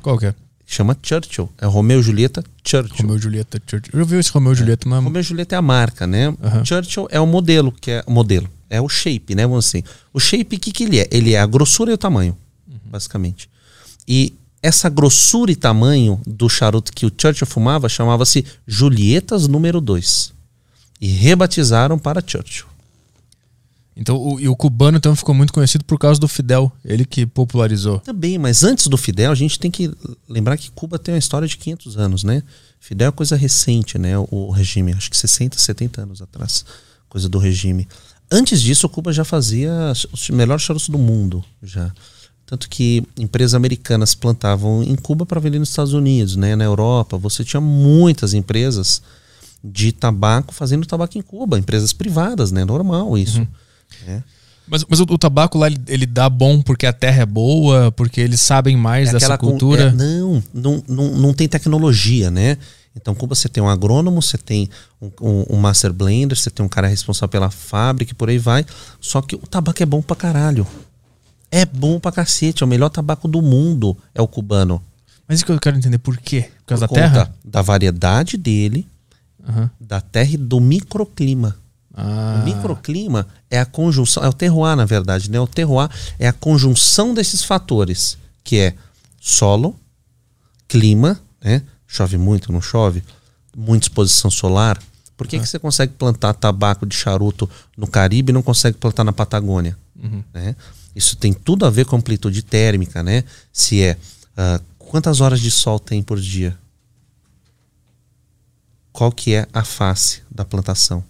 Qual que é? Chama Churchill. É Romeu e Julieta Churchill. Romeu e Julieta. Churchill. Eu vi esse Romeu Julieta, mas. Romeu e Julieta é a marca, né? Aham. Churchill é o modelo, que é o modelo. É o shape, né? Vamos assim. O shape, o que, que ele é? Ele é a grossura e o tamanho, basicamente. E essa grossura e tamanho do charuto que o Churchill fumava chamava-se Julietas número 2. E rebatizaram para Churchill. Então, o, e o cubano então ficou muito conhecido por causa do Fidel. Ele que popularizou. Também, mas antes do Fidel, a gente tem que lembrar que Cuba tem uma história de 500 anos, né? Fidel é coisa recente, né? O, regime, acho que 60, 70 anos atrás, coisa do regime. Antes disso, Cuba já fazia os melhores charutos do mundo, já. Tanto que empresas americanas plantavam em Cuba para vender nos Estados Unidos, né? Na Europa, você tinha muitas empresas de tabaco fazendo tabaco em Cuba, empresas privadas, né? Normal isso. É. Mas, mas o, o tabaco lá, ele, ele dá bom porque a terra é boa, porque eles sabem mais É dessa aquela com- cultura. é, não, não, não, não tem tecnologia, né? Então, Cuba você tem um agrônomo, você tem um, um- um master blender, você tem um cara responsável pela fábrica e por aí vai. Só que o tabaco é bom pra caralho. É bom pra cacete, é o melhor tabaco do mundo, é o cubano. Mas isso que eu quero entender, por quê? Por causa Por da terra? Da variedade dele, Aham. da terra e do microclima. Ah, O microclima é a conjunção, é o terroir, na verdade, né? O terroir é a conjunção desses fatores, que é solo, clima, né? Chove muito, não chove? Muita exposição solar. Por que, que você consegue plantar tabaco de charuto no Caribe e não consegue plantar na Patagônia? Né? Isso tem tudo a ver com amplitude térmica, né? Se é ah, quantas horas de sol tem por dia? Qual que é a face da plantação?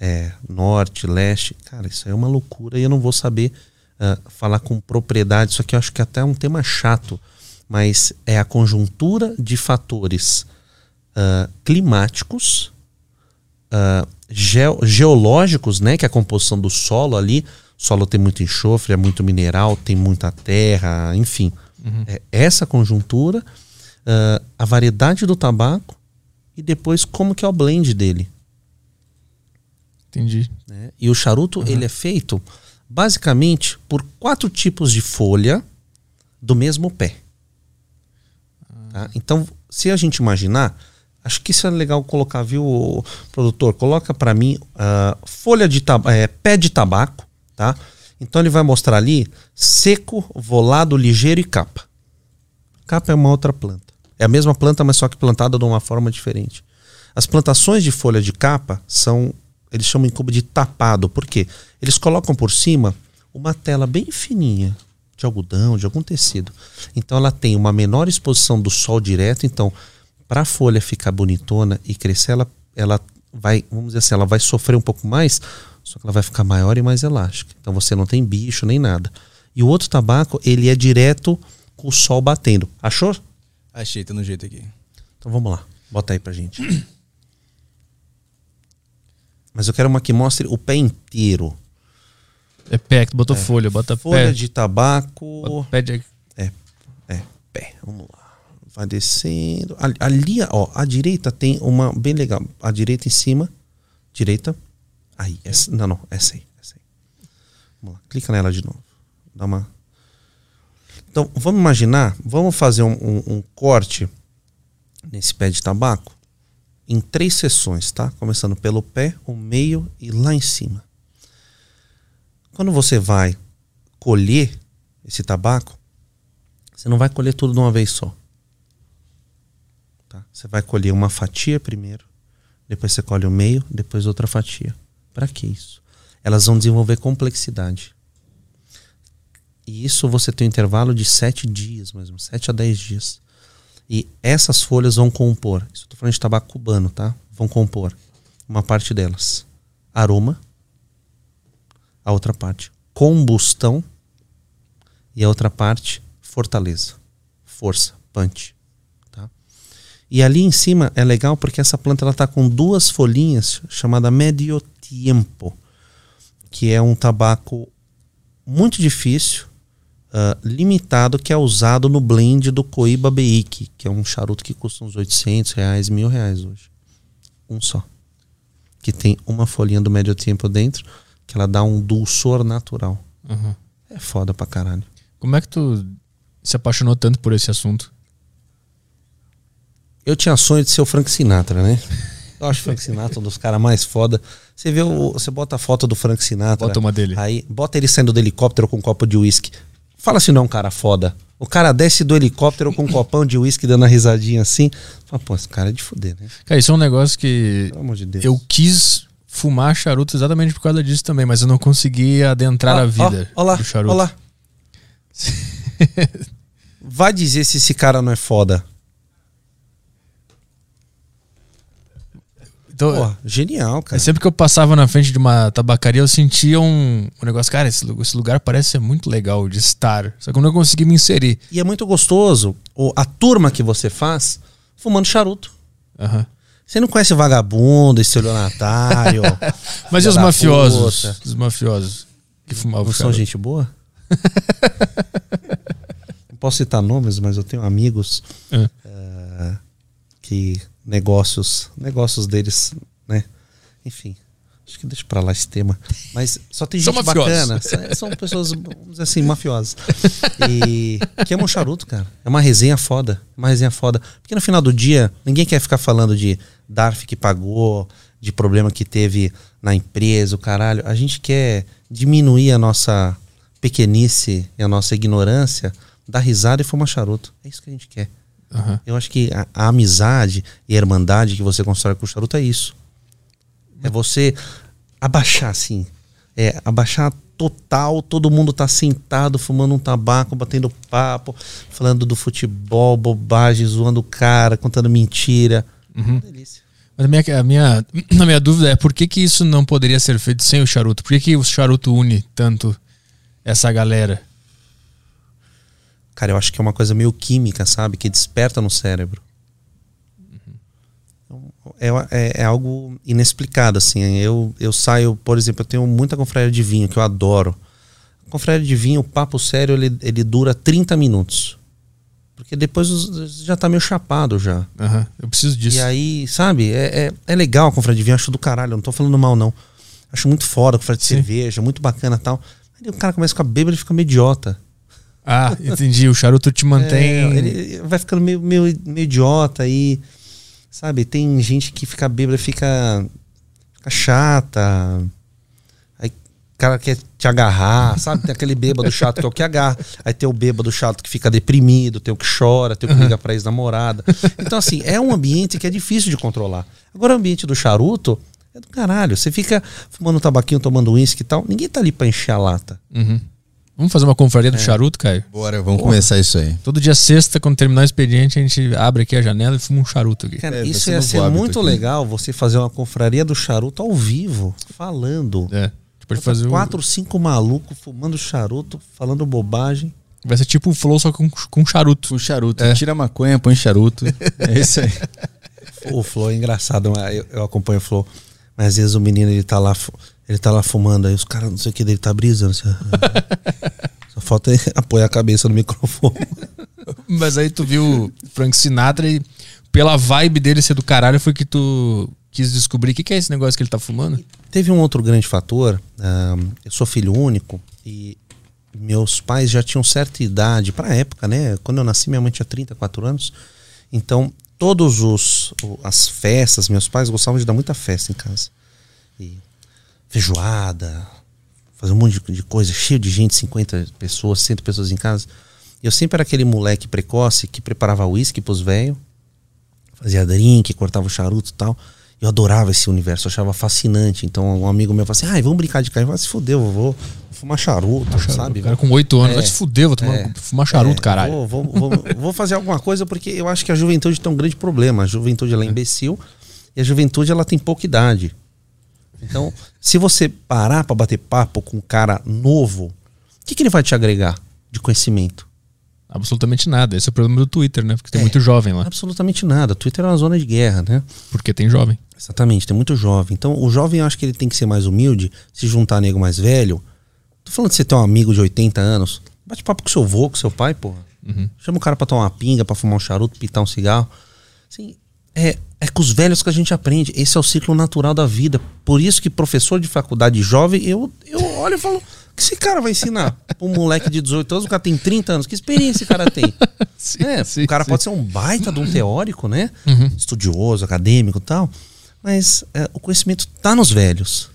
É, norte, leste. Cara, isso aí é uma loucura e eu não vou saber ah, falar com propriedade. Isso aqui eu acho que até é um tema chato, mas é a conjuntura de fatores ah, climáticos, ah, geo- geológicos, né, que é a composição do solo ali. O solo tem muito enxofre, é muito mineral, tem muita terra, enfim. É essa conjuntura, a variedade do tabaco e depois como que é o blend dele entendi. né? E o charuto ele é feito basicamente por quatro tipos de folha do mesmo pé. Tá? Então, se a gente imaginar, acho que isso é legal colocar, viu, produtor? Coloca para mim ah, folha de é, pé de tabaco, tá? Então ele vai mostrar ali seco, volado, ligeiro e capa. Capa é uma outra planta. É a mesma planta, mas só que plantada de uma forma diferente. As plantações de folha de capa são, eles chamam em Cuba de tapado. Por quê? Eles colocam por cima uma tela bem fininha de algodão, de algum tecido. Então ela tem uma menor exposição do sol direto. Então, para a folha ficar bonitona e crescer, ela, ela vai, vamos dizer assim, ela vai sofrer um pouco mais, só que ela vai ficar maior e mais elástica. Então você não tem bicho nem nada. E o outro tabaco, ele é direto com o sol batendo. Achou? Achei, tá no jeito aqui. Então vamos lá. Bota aí pra gente. Mas eu quero uma que mostre o pé inteiro. É pé, que tu botou folha, bota Folha pé. de tabaco. Bota pé de... É, é, pé. Vamos lá. vai descendo. Ali, ali, ó, à direita tem uma bem legal. À direita em cima. Direita. Aí, essa, não, não, essa aí, essa aí. Vamos lá, clica nela de novo. Dá uma. Então, vamos imaginar, vamos fazer um, um, um corte nesse pé de tabaco em três sessões, tá? Começando pelo pé, o meio e lá em cima. Quando você vai colher esse tabaco, você não vai colher tudo de uma vez só. Tá? Você vai colher uma fatia primeiro, depois você colhe o meio, depois outra fatia. Para que isso? Elas vão desenvolver complexidade. E isso você tem um intervalo de sete dias, menos, sete a dez dias. E essas folhas vão compor, isso estou falando de tabaco cubano, tá? Vão compor uma parte delas aroma, a outra parte combustão e a outra parte fortaleza, força, punch. Tá? E ali em cima é legal porque essa planta ela está com duas folhinhas chamada medio tiempo, que é um tabaco muito difícil, uh, limitado, que é usado no blend do Coiba Beik, que é um charuto que custa uns 800 reais, mil reais hoje. Um só. Que tem uma folhinha do medio tempo dentro, que ela dá um dulçor natural. Uhum. É foda pra caralho. Como é que tu se apaixonou tanto por esse assunto? Eu tinha sonho de ser o Frank Sinatra, né? Eu acho o Frank Sinatra um dos caras mais foda. Você vê, o, você bota a foto do Frank Sinatra. Bota uma dele. Aí, bota ele saindo do helicóptero com um copo de uísque. Fala se não é um cara foda. O cara desce do helicóptero com um copão de uísque dando uma risadinha assim. Fala, pô, esse cara é de fuder, né? Cara, isso é um negócio que Pelo amor de Deus. eu quis fumar charuto exatamente por causa disso também, mas eu não consegui adentrar Ó, a vida Ó, ó lá, do charuto. ó lá. Vai dizer se esse cara não é foda. Então, Pô, genial, cara. sempre que eu passava na frente de uma tabacaria, eu sentia um, um negócio, cara, esse, esse lugar parece ser muito legal de estar. Só que eu não consegui me inserir. E é muito gostoso o- a turma que você faz fumando charuto. Aham. Você não conhece vagabundo, estelionatário. Mas e os mafiosos? puta? Os mafiosos que fumavam Não são gente boa? Não posso citar nomes, mas eu tenho amigos É. eh, que negócios, negócios deles, né? Enfim, acho que deixa pra lá esse tema. Mas só tem gente bacana. São, pessoas, vamos dizer assim, mafiosas. E que amam charuto, cara. É uma resenha foda. Uma resenha foda. Porque no final do dia, ninguém quer ficar falando de DARF que pagou, de problema que teve na empresa, o caralho. A gente quer diminuir a nossa pequenice e a nossa ignorância, dar risada e fumar charuto. É isso que a gente quer. Aham. Eu acho que a, a amizade e a irmandade que você constrói com o charuto é isso. É você abaixar, assim. É abaixar total, todo mundo tá sentado, fumando um tabaco, batendo papo, falando do futebol, bobagem, zoando o cara, contando mentira. Delícia. Mas a minha, a, minha, a minha dúvida é por que, que isso não poderia ser feito sem o charuto? Por que, que o charuto une tanto essa galera? Cara, eu acho que é uma coisa meio química, sabe? Que desperta no cérebro. É, é, é algo inexplicado, assim. Eu, eu saio, por exemplo, eu tenho muita confraria de vinho, que eu adoro. Confraria de vinho, o papo sério, ele, ele dura 30 minutos. Porque depois já tá meio chapado já. Aham, Eu preciso disso. E aí, sabe, é, é, é legal a confraria de vinho, acho do caralho, eu não tô falando mal, não. Acho muito foda a confraria de cerveja, muito bacana e tal. Aí o cara começa a ficar bêbado e fica meio idiota. Ah, entendi. O charuto te mantém. É, ele vai ficando meio, meio, meio idiota aí. Sabe, tem gente que fica bêbada, fica, fica chata. Aí o cara quer te agarrar, sabe? Tem aquele bêbado chato que é o que agarra. Aí tem o bêbado chato que fica deprimido, tem o que chora, tem o que liga pra ex-namorada. Então, assim, é um ambiente que é difícil de controlar. Agora, o ambiente do charuto é do caralho. Você fica fumando um tabaquinho, tomando uísque e tal. Ninguém tá ali pra encher a lata. Uhum. Vamos fazer uma confraria do É. charuto, Caio? Bora, vamos começar isso aí. Todo dia sexta, quando terminar o expediente, a gente abre aqui a janela e fuma um charuto aqui. Cara, É, isso ia ser muito aqui. legal você fazer uma confraria do charuto ao vivo, falando. É. Pode fazer o- Quatro, cinco malucos fumando charuto, falando bobagem. Vai ser tipo um flow só com, com charuto. O charuto. É. Tira maconha, põe charuto. É isso aí. O Flow é engraçado, mas eu, eu acompanho o Flow. Mas às vezes o menino ele tá lá, ele tá lá fumando, aí os caras não sei o que dele tá brisando. Assim, Só falta apoiar a cabeça no microfone. Mas aí tu viu o Frank Sinatra e pela vibe dele ser do caralho foi que tu quis descobrir o que, que é esse negócio que ele tá fumando? Teve um outro grande fator. ahn, eu sou filho único e meus pais já tinham certa idade para a época, né? Quando eu nasci, minha mãe tinha 34 anos. Então, todos os as festas, meus pais gostavam de dar muita festa em casa. E feijoada, fazer um monte de, de coisa, cheio de gente, 50 pessoas, 100 pessoas em casa. E eu sempre era aquele moleque precoce que preparava uísque pros velhos, fazia drink, cortava o charuto e tal. Eu adorava esse universo, eu achava fascinante. Então um amigo meu falou assim: ah, vamos brincar de carro. Eu falei, se fudeu, eu vou fumar charuto, sabe? O cara com 8 anos É. vai se fuder, vou tomar, É. fumar charuto, É, caralho. Vou, vou, vou, vou fazer alguma coisa porque eu acho que a juventude tem um grande problema. A juventude ela é imbecil e a juventude ela tem pouca idade. Então, se você parar para bater papo com um cara novo, o que, que ele vai te agregar de conhecimento? Absolutamente nada. Esse é o problema do Twitter, né? Porque tem É. muito jovem lá. Absolutamente nada. Twitter é uma zona de guerra, né? Porque tem jovem. Exatamente, tem muito jovem. Então, o jovem eu acho que ele tem que ser mais humilde, se juntar a nego mais velho. Tô falando de você ter um amigo de 80 anos. Bate papo com seu avô, com seu pai, porra. Chama o cara pra tomar uma pinga, pra fumar um charuto, pitar um cigarro. Assim, é, é com os velhos que a gente aprende. Esse é o ciclo natural da vida. Por isso que professor de faculdade jovem, eu, eu olho e falo, o que esse cara vai ensinar? Um moleque de 18 anos, o cara tem 30 anos. Que experiência esse cara tem? Sim, É, sim, o cara sim. Uhum. pode ser um baita de um teórico, né? Estudioso, acadêmico e tal. Mas é, o conhecimento tá nos velhos.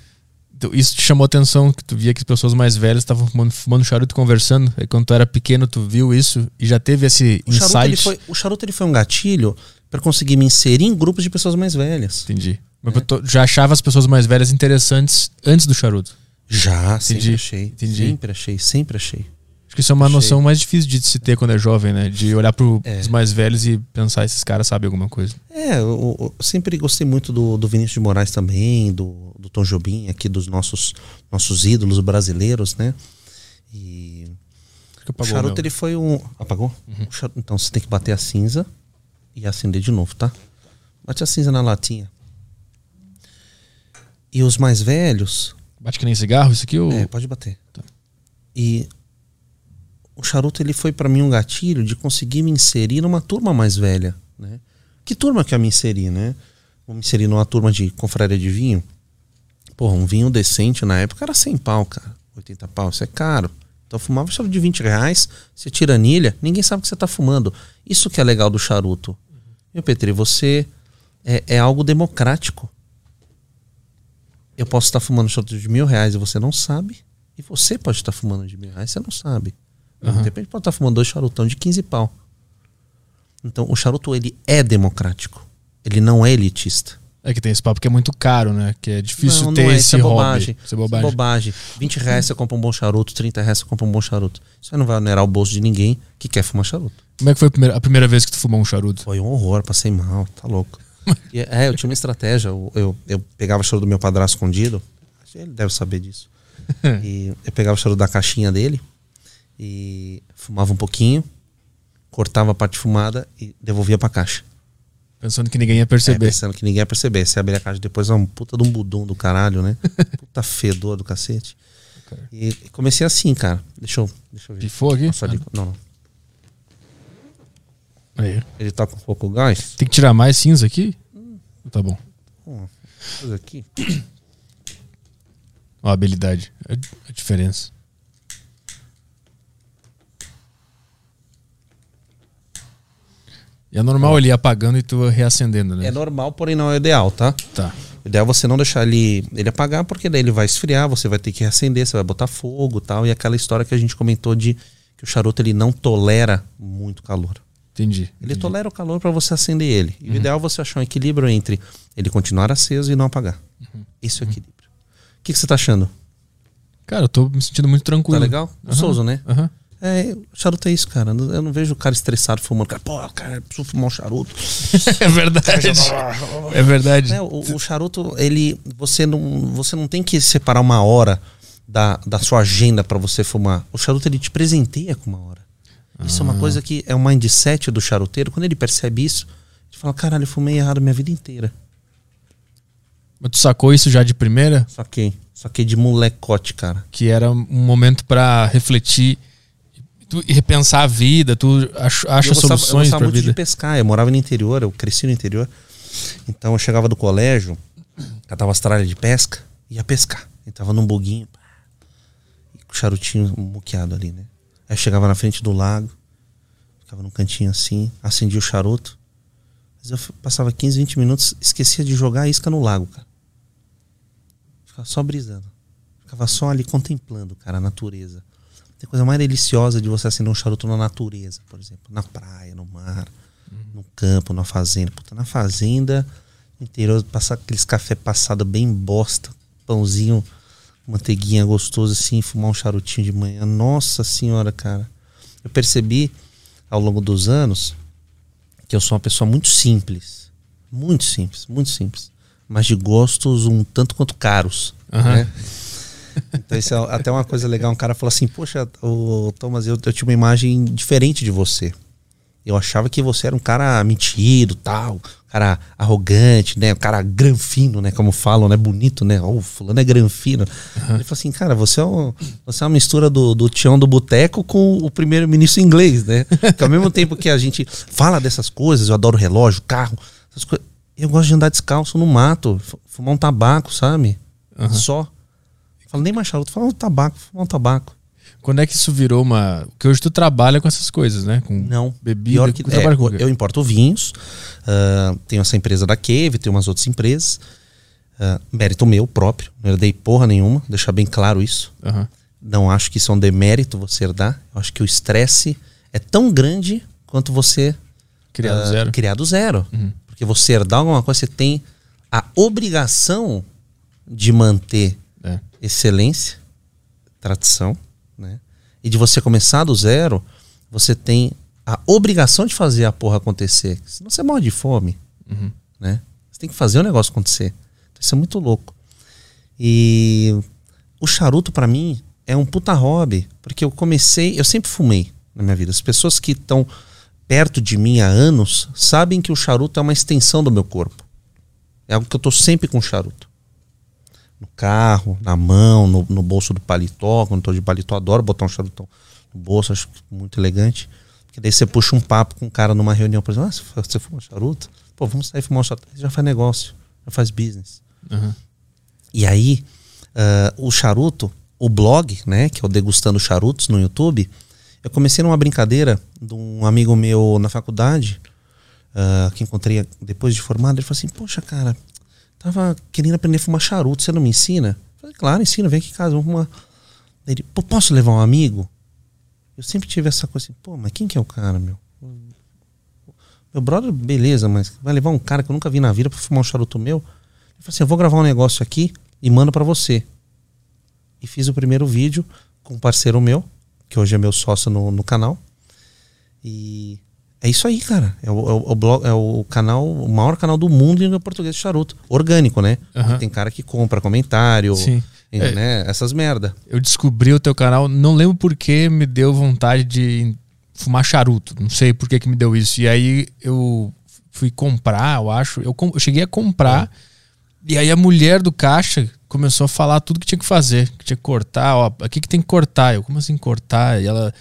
Então, isso te chamou atenção, que tu via que as pessoas mais velhas estavam fumando, fumando charuto e conversando. Aí quando tu era pequeno, tu viu isso e já teve esse O charuto, insight. foi, o charuto ele foi um gatilho para conseguir me inserir em grupos de pessoas mais velhas. Entendi. Mas tu já achava as pessoas mais velhas interessantes antes do charuto. Já, sempre Entendi, achei. entendi. Sempre achei, sempre achei. Acho que isso é uma Achei. noção mais difícil de se ter quando é jovem, né? De olhar para É. os mais velhos e pensar, esses caras sabem alguma coisa. É, eu, eu sempre gostei muito do, do Vinícius de Moraes também, do, do Tom Jobim, aqui dos nossos, nossos ídolos brasileiros, né? E Acho que o charuto ele foi um. Apagou? O charuto- então você tem que bater a cinza e acender de novo, tá? Bate a cinza na latinha. E os mais velhos. Bate que nem cigarro, isso aqui? Ou... É, pode bater. Tá. E o charuto ele foi pra mim um gatilho de conseguir me inserir numa turma mais velha, né? Que turma que eu me inseri, né? Vou me inserir numa turma de confraria de vinho. Porra, um vinho decente na época era 100 pau, cara. 80 pau, isso é caro. Então eu fumava charuto de 20 reais, você tira anilha, ninguém sabe que você tá fumando. Isso que é legal do charuto. Meu Petri, você é, é algo democrático. Eu posso estar fumando charuto de mil reais e você não sabe. E você pode estar fumando de mil reais e você não sabe. Aham. De repente pode estar fumando dois charutão de 15 pau. Então o charuto ele é democrático. Ele não é elitista. É que tem esse papo que é muito caro, né? Que é difícil não, ter não é, esse isso é bobagem. Isso é bobagem. bobagem. 20 reais você compra um bom charuto, 30 reais você compra um bom charuto. Isso aí não vai onerar o bolso de ninguém que quer fumar charuto. Como é que foi a primeira, a primeira vez que tu fumou um charuto? Foi um horror, passei mal, tá louco. E, é, eu tinha uma estratégia. Eu, eu, eu pegava o charuto do meu padrasto escondido. Ele deve saber disso. e eu pegava o charuto da caixinha dele e fumava um pouquinho, cortava a parte fumada e devolvia pra caixa. Pensando que ninguém ia É, perceber. pensando que ninguém ia perceber. Você abrir a caixa depois é um puta de um budum do caralho, né? puta fedor do cacete. E e comecei assim, cara. Deixa eu, deixa eu ver. Pifou aqui? Nossa, ali- não, não. Aí. Ele tá com pouco gás. Tem que tirar mais cinza aqui? Tá bom. Hum, aqui. Ó, a habilidade. A, a diferença. E é normal ele ir apagando e tu reacendendo, né? É normal, porém não é ideal, tá? Tá. O ideal é você não deixar ele, ele apagar, porque daí ele vai esfriar, você vai ter que reacender, você vai botar fogo e tal. E aquela história que a gente comentou de que o charuto ele não tolera muito calor. Entendi. Ele entendi. tolera o calor para você acender ele. E o ideal é você achar um equilíbrio entre ele continuar aceso e não apagar. Esse é o equilíbrio. O que, que você tá achando? Cara, eu tô me sentindo muito Tá tranquilo. legal? Gostoso, né? Aham. É, charuto é isso, cara. Eu não vejo o cara estressado fumando. Cara, pô, cara, preciso fumar um charuto. É verdade. É verdade. É, o, o charuto, ele. Você não, você não tem que separar uma hora da, da sua agenda para você fumar. O charuto, ele te presenteia com uma hora. Isso é uma coisa que é o mindset do charuteiro. Quando ele percebe isso, ele fala: caralho, eu fumei errado minha vida inteira. Mas tu sacou isso já de primeira? Saquei. Saquei de molecote, cara. Que era um momento pra refletir Tu repensar a vida, tu ach- acha eu gostava, eu soluções gostava pra muito vida. de pescar. Eu morava no interior, eu cresci no interior. Então eu chegava do colégio, catava as tralhas de pesca, ia pescar. Entrava num buguinho, pá, com o charutinho muqueado ali, né? Aí eu chegava na frente do lago, ficava num cantinho assim, acendia o charuto. Mas eu passava 15, 20 minutos, esquecia de jogar a isca no lago, cara. Ficava só brisando. Ficava só ali contemplando, cara, a natureza. Tem coisa mais deliciosa de você acender um charuto na natureza, por exemplo. Na praia, no mar, no campo, na fazenda. Puta, na fazenda, interior, passar aqueles café passado bem bosta, pãozinho, manteiguinha gostoso assim, fumar um charutinho de manhã. Nossa senhora, cara. Eu percebi ao longo dos anos que eu sou uma pessoa muito simples. Muito simples, muito simples. Mas de gostos um tanto quanto caros. Aham. Né? Então, isso é até uma coisa legal. Um cara falou assim: Poxa, o Thomas, eu, eu tinha uma imagem diferente de você. Eu achava que você era um cara metido, tal, um cara arrogante, né? Um cara granfino, né? Como falam, né? Bonito, né? Oh, fulano é granfino. Ele falou assim, cara, você é, um, você é uma mistura do, do Tião do Boteco com o primeiro-ministro inglês, né? Porque ao mesmo tempo que a gente fala dessas coisas, eu adoro relógio, carro, essas coisas. Eu gosto de andar descalço no mato, fu- fumar um tabaco, sabe? Só. Fala nem mais charuto, fala um tabaco, fumar um tabaco. Quando é que isso virou uma. Porque hoje tu trabalha com essas coisas, né? Com Não. bebida. Que, é, eu importo vinhos, ah, tenho essa empresa da Cave, tenho umas outras empresas. ah, mérito meu próprio, não herdei porra nenhuma, deixar bem claro isso. Aham. Não acho que isso é um demérito você herdar. Eu acho que o estresse é tão grande quanto você Criado ah, zero. Uhum. criar do zero. Porque você herdar alguma coisa, você tem a obrigação de manter. Excelência, tradição, né? E de você começar do zero, você tem a obrigação de fazer a porra acontecer. Senão você morre de fome, Uhum. né? Você tem que fazer o negócio acontecer. Então, isso é muito louco. E o charuto pra mim é um puta hobby, porque eu comecei, eu sempre fumei na minha vida. As pessoas que estão perto de mim há anos sabem que o charuto é uma extensão do meu corpo. É algo que eu tô sempre com charuto. No carro, na mão, no, no bolso do paletó. Quando tô de paletó, adoro botar um charutão no bolso, acho muito elegante. Porque daí você puxa um papo com um cara numa reunião, por exemplo, ah, você fuma charuto? Pô, vamos sair fumar um charuto. Já faz negócio, já faz business. Aham. E aí, ah, o charuto, o blog, né, que é o Degustando Charutos no YouTube, eu comecei numa brincadeira de um amigo meu na faculdade, ah, que encontrei depois de formado. Ele falou assim: Poxa, cara, tava querendo aprender a fumar charuto, você não me ensina? Eu falei: Claro, ensina, vem aqui em casa, vamos fumar. Ele, Pô, posso levar um amigo? Eu sempre tive essa coisa assim: Pô, mas quem que é o cara, meu? Meu brother, beleza, mas vai levar um cara que eu nunca vi na vida pra fumar um charuto meu? Ele falou assim: eu vou gravar um negócio aqui e mando pra você. E fiz o primeiro vídeo com um parceiro meu, que hoje é meu sócio no, no canal. E é isso aí, cara. É o, é o, blog, é o canal, o maior canal do mundo em português de charuto. Orgânico, né? Aham. Tem cara que compra comentário, Sim. É. né? Essas merda. Eu descobri o teu canal, não lembro por que me deu vontade de fumar charuto. Não sei por que, que me deu isso. E aí eu fui comprar, eu acho. Eu, eu cheguei a comprar. E aí a mulher do caixa começou a falar tudo que tinha que fazer. Que tinha que cortar, ó, aqui que tem que cortar. Eu, como assim cortar? E ela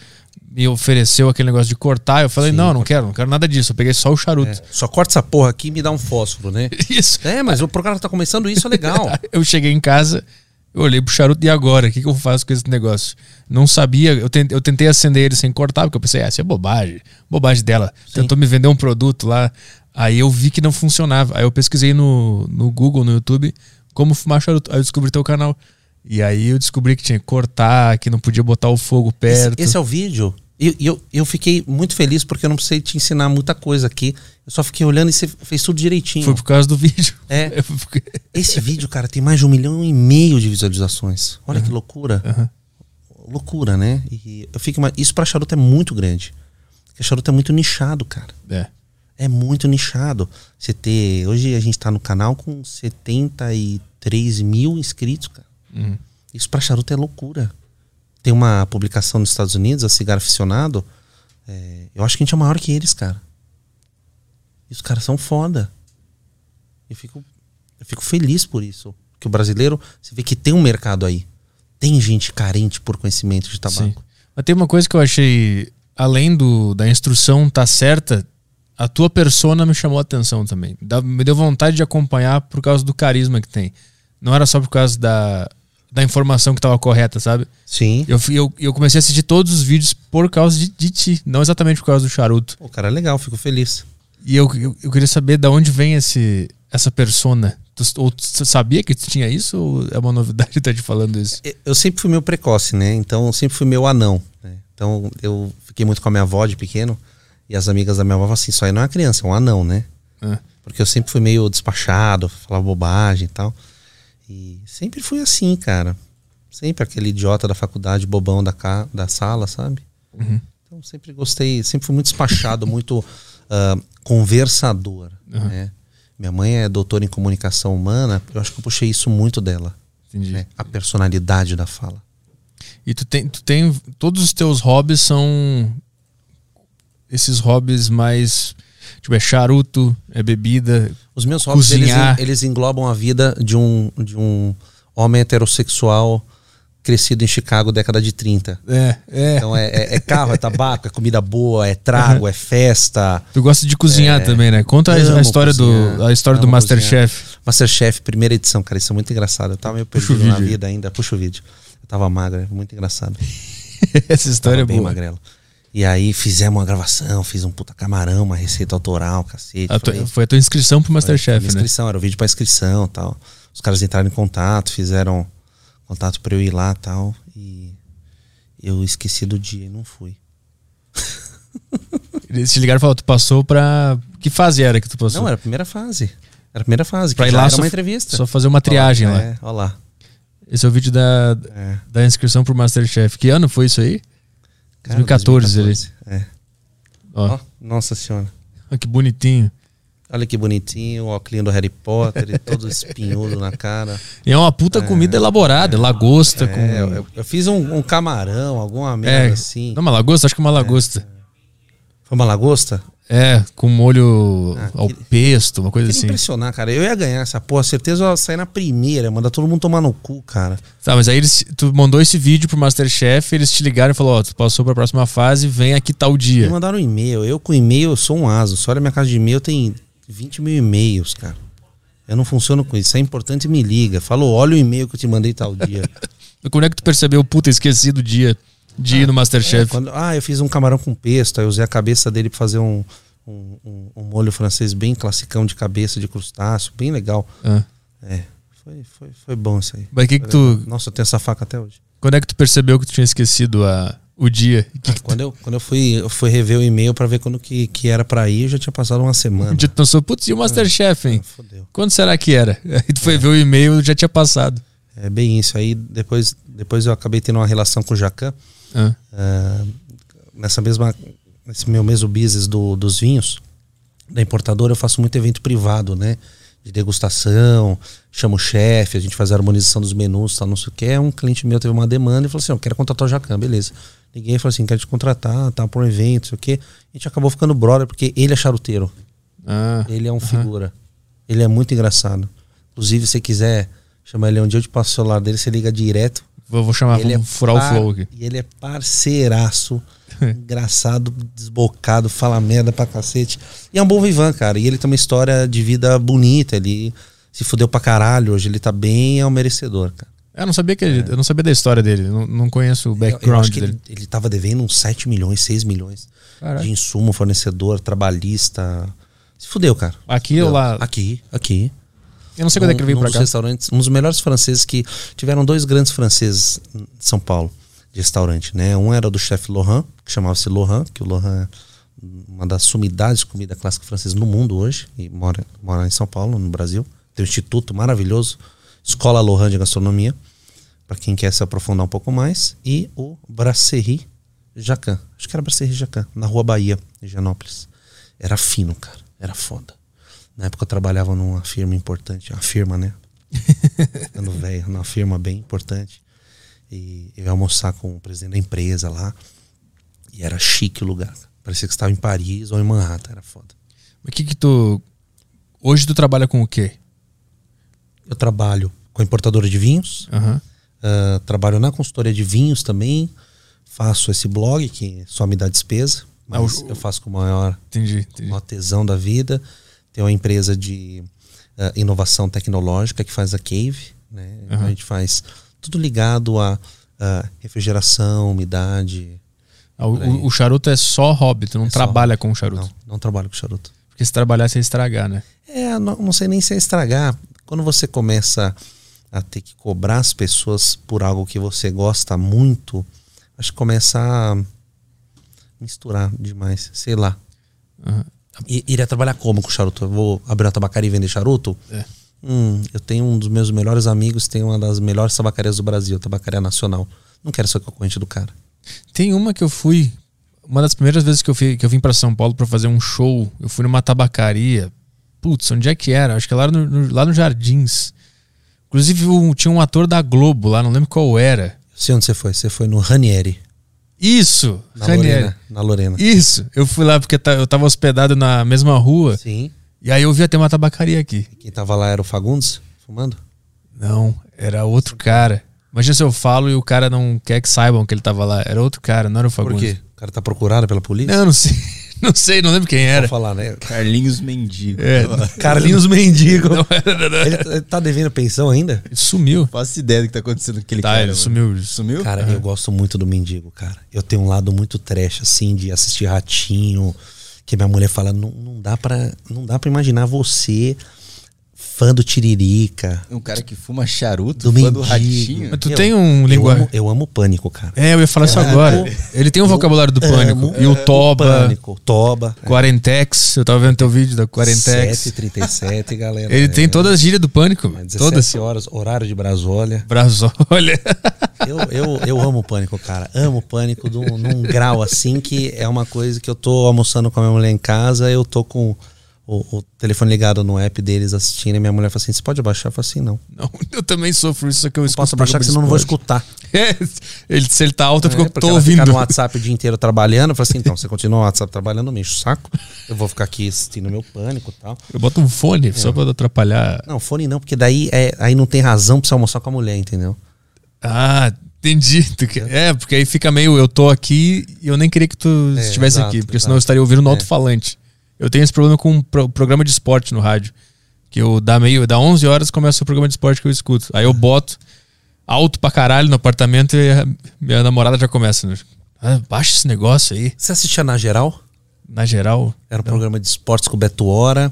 me ofereceu aquele negócio de cortar. Eu falei, Sim, não, não quero, não quero nada disso. Eu peguei só o charuto. É. Só corta essa porra aqui e me dá um fósforo, né? Isso. é, mas o programa tá começando isso, é legal. Eu cheguei em casa, eu olhei pro charuto e agora? O que, que eu faço com esse negócio? Não sabia, eu tentei, eu tentei acender ele sem cortar, porque eu pensei, ah, isso é bobagem. Bobagem dela. Tentou me vender um produto lá. Aí eu vi que não funcionava. Aí eu pesquisei no, no Google, no YouTube, como fumar charuto. Aí eu descobri teu canal. E aí eu descobri que tinha que cortar, que não podia botar o fogo Esse, perto. esse é o vídeo. E e eu, eu fiquei muito feliz porque eu não precisei te ensinar muita coisa aqui. Eu só fiquei olhando e você fez tudo direitinho. Foi por causa do vídeo. É. Porque- Esse vídeo, cara, tem mais de um milhão e meio de visualizações. Olha que loucura. Aham. Loucura, né? E eu fico, isso pra charuto é muito grande. Porque charuto é muito nichado, cara. É. É muito nichado. Você ter. Hoje a gente tá no canal com 73 mil inscritos, cara. Uhum. Isso pra charuto é loucura. Tem uma publicação nos Estados Unidos, a Cigar Aficionado. é, eu acho que a gente é maior que eles, cara. E os caras são foda. Eu fico, eu fico feliz por isso. Que o brasileiro, você vê que tem um mercado aí. Tem gente carente por conhecimento de tabaco. Sim. Mas tem uma coisa que eu achei, além do, da instrução tá certa, a tua persona me chamou a atenção também. Dá- me deu vontade de acompanhar por causa do carisma que tem. Não era só por causa da, da informação que estava correta, sabe? Sim. Eu, eu, eu comecei a assistir todos os vídeos por causa de, de ti, não exatamente por causa do charuto. O cara é legal, fico feliz. E eu, eu, eu queria saber de onde vem esse, essa persona. Tu, ou tu sabia que tu tinha isso ou é uma novidade estar te falando isso? Eu sempre fui meio precoce, né? Então eu sempre fui meio anão. né? Então eu fiquei muito com a minha avó de pequeno. E as amigas da minha avó falavam assim: isso aí não é uma criança, é um anão, né? Ah, Porque eu sempre fui meio despachado, falava bobagem e tal. E sempre fui assim, cara. Sempre aquele idiota da faculdade, bobão da, ca... da sala, sabe? Uhum. Então sempre gostei, sempre fui muito despachado, muito ah, conversador. Uhum. Né? Minha mãe é doutora em comunicação humana, eu acho que eu puxei isso muito dela. entendi. Né? A personalidade da fala. E tu tem, tu tem. Todos os teus hobbies são. Esses hobbies mais. Tipo, é charuto, é bebida. Os meus hobbies, eles, eles englobam a vida de um, de um homem heterossexual crescido em Chicago, década de 30. É, é. Então é, é- é carro, é tabaco, é comida boa, é trago, é festa. Tu gosta de cozinhar também, né? Conta a, história do cozinhar, a história do Masterchef. Masterchef, primeira edição, cara, isso é muito engraçado. Eu tava meio perdido na vida ainda. Puxa o vídeo. Eu tava magra, é muito engraçado. Essa história é bem boa. magrelo. E aí fizemos uma gravação, fiz um puta camarão, uma receita autoral, cacete. A tua- foi a tua inscrição pro Masterchef, né? inscrição, era o vídeo pra inscrição tal. Os caras entraram em contato, fizeram contato pra eu ir lá tal. E eu esqueci do dia e não fui. Eles te ligaram e falaram, tu passou pra. Que fase era que tu passou? Não, era a primeira fase. Era a primeira fase, Pra ir lá só, uma entrevista. só fazer uma triagem Olha lá. É, olha lá. Esse é o vídeo da, É. da inscrição pro Masterchef. Que ano foi isso aí? Cara, 2014 ali. 2014, É. Ó, nossa senhora. ó, que bonitinho. Olha que bonitinho, o óculos do Harry Potter todo espinhudo na cara. E é uma puta comida elaborada, lagosta É, com. eu, eu fiz um, um camarão, alguma merda É, assim. Não, uma lagosta? Acho que é uma lagosta. Foi uma lagosta? É, com molho Ah, ao pesto, uma coisa assim. impressionar, cara. Eu ia ganhar essa porra, certeza eu ia sair na primeira, mandar todo mundo tomar no cu, cara. Tá, mas aí eles, tu mandou esse vídeo pro Masterchef, eles te ligaram e falaram, ó, tu passou pra próxima fase, vem aqui tal Me dia. mandaram um e-mail. Eu com e-mail, eu sou um aso. Você olha minha casa de e-mail, tem 20 mil e-mails, cara. Eu não funciono com isso. É importante, me liga. Falou, olha o e-mail que eu te mandei tal dia. Como é que tu percebeu, puta, esqueci do dia de ir no É, Masterchef? quando- ah, eu fiz um camarão com pesto, aí eu usei a cabeça dele pra fazer um, um, um- um molho francês bem classicão de cabeça de crustáceo, bem legal. Ah. É, foi, foi, foi bom isso aí. Mas que que tu, Nossa, eu tenho essa faca até hoje. quando é que tu percebeu que tu tinha esquecido a, o dia? Que que tu, Quando eu, quando eu fui, eu fui rever o e-mail pra ver quando que, que era pra ir, já tinha passado uma um semana. dia tu pensou, putz, e o Masterchef, hein? Ah, fodeu. Quando será que era? Aí tu foi ver o e-mail já tinha passado. É bem isso. Aí depois, depois eu acabei tendo uma relação com o Jacan. Ah. Ah, nessa mesma nesse meu mesmo business do, dos vinhos da importadora eu faço muito evento privado né? De degustação chamo o chefe a gente faz a harmonização dos menus tal não sei o que um cliente meu teve uma demanda e falou assim eu quero contratar o Jacan beleza. Ninguém falou assim quero te contratar tá por um evento não sei o que a gente acabou ficando brother porque ele é charuteiro. Ah. ele é um figura. Ele é muito engraçado. Inclusive se você quiser chamar ele um dia eu te passo o celular dele você liga direto Vou, vou chamar, ele vamos é furar par- o flow aqui. E ele é parceiraço, engraçado, desbocado, fala merda pra cacete. E é um bom vivan, cara. E ele tem uma história de vida bonita. Ele se fudeu pra caralho. Hoje ele tá bem, é um merecedor, cara. Eu não sabia que ele, eu não sabia da história dele, não, não conheço o background dele. ele, ele tava devendo uns 7 milhões, 6 milhões Caralho. de insumo, fornecedor, trabalhista. Se fudeu, cara. Aqui ou lá? Aqui, aqui. Eu não sei quando é que ele veio dos cá. restaurantes, um dos melhores franceses que tiveram dois grandes franceses em São Paulo de restaurante, né? Um era do chefe Laurent, que chamava-se Laurent, que o Laurent é uma das sumidades de comida clássica francesa no mundo hoje e mora mora em São Paulo, no Brasil. Tem um instituto maravilhoso, Escola Laurent de Gastronomia, para quem quer se aprofundar um pouco mais, e o Brasserie Jacan. Acho que era Brasserie Jacan, na Rua Bahia, em Higienópolis. Era fino, cara. Era foda. Na época eu trabalhava numa firma importante, uma firma, né? Ficando velho, numa firma bem importante. E eu ia almoçar com o presidente da empresa lá. E era chique o lugar. Parecia que estava em Paris ou em Manhattan, era foda. O que que tu... Hoje tu trabalha com o quê? Eu trabalho com a importadora de vinhos, Aham. ah, trabalho na consultoria de vinhos também, faço esse blog que só me dá despesa, Ah, mas o- eu faço com o maior, Entendi, entendi. maior tesão da vida. Tenho uma empresa de eh, inovação tecnológica que faz a Cave, né? Aham. a gente faz tudo ligado a, a refrigeração, umidade. Ah, o, o- charuto é só hobby, tu não É só trabalha com o charuto. Não, não trabalho com charuto. Porque se trabalhar, você estragar, né? É, não, não sei nem se é estragar. Quando você começa a ter que cobrar as pessoas por algo que você gosta muito, acho que começa a misturar demais, sei lá. Aham. Iria trabalhar como com charuto? Eu vou abrir uma tabacaria e vender charuto? É. Hum, eu tenho um dos meus melhores amigos, tem uma das melhores tabacarias do Brasil, Tabacaria Nacional. Não quero ser concorrente do cara. Tem uma que eu fui. Uma das primeiras vezes que eu, fui, que eu vim pra São Paulo pra fazer um show, eu fui numa tabacaria. Putz, onde é que era? Acho que lá no, no- lá no Jardins. Inclusive um- tinha um ator da Globo lá, não lembro qual era. Eu sei onde você foi. Você foi no Ranieri, Isso! na Ranieri. Lorena. Na Lorena. Isso! Eu fui lá porque ta- eu tava hospedado na mesma rua. Sim. E aí eu vi até uma tabacaria aqui. Quem tava lá era o Fagundes, fumando? Não, era outro cara. Imagina se eu falo e o cara não quer que saibam que ele tava lá. Era outro cara, não era o Por Fagundes. quê? O cara tá procurado pela polícia? Não, não sei. Não sei, não lembro quem era. Vou falar, né? Carlinhos Mendigo. É. Carlinhos Mendigo. Não era, não era. Ele, ele tá devendo pensão ainda? Ele sumiu. Faço ideia do que tá acontecendo com aquele Tá, cara. ele mano. sumiu. Sumiu? Cara, eu gosto muito do Mendigo, cara. Eu tenho um lado muito trash, assim, de assistir Ratinho, que minha mulher fala, não, não dá para não dá pra imaginar você fã do Tiririca, Um cara que fuma charuto, do fã do Mendigo. ratinho. Mas tu Eu- tem um eu linguagem. amo, eu amo o Pânico, cara. É, eu ia falar isso agora. Ele tem um vocabulário do pânico. Amo E o o Toba, Pânico, Toba. Quarentex. Eu tava vendo teu vídeo da Quarentex. 7h37, galera. Ele tem É, todas as gírias do pânico. é, 17 Todas. horas, horário de Brasólia. Brasólia. Eu, eu, eu amo o pânico, cara. Amo o pânico num, num grau assim que é uma coisa que eu tô almoçando com a minha mulher em casa, eu tô com o, o telefone ligado no app deles assistindo, e minha mulher fala assim: você pode abaixar? Eu falo assim, não. Não, eu também sofro isso, só que eu escuto. Posso abaixar que senão eu não vou escutar. É, ele, se ele tá alto, é porque É, eu porque tô ela ouvindo. fica no WhatsApp o dia inteiro trabalhando. Eu falo assim: então, você continua no WhatsApp trabalhando, me enche o saco. Eu vou ficar aqui assistindo meu pânico e tal. Eu boto um fone É. só pra atrapalhar. Não, fone não, porque daí é, aí não tem razão pra você almoçar com a mulher, entendeu? Ah, entendi. Que- É, porque aí fica meio eu tô aqui e eu nem queria que tu É, estivesse exato, aqui, porque exato. senão eu estaria ouvindo no É. alto-falante. Eu tenho esse problema com um pro- programa de esporte no rádio. Que eu dá meio, dá 11 horas começa o programa de esporte que eu escuto. Aí eu boto alto pra caralho no apartamento e a minha namorada já começa. Né? Ah, baixa esse negócio aí. Você assistia na geral? Na geral. Era um programa de esportes com o Beto Hora.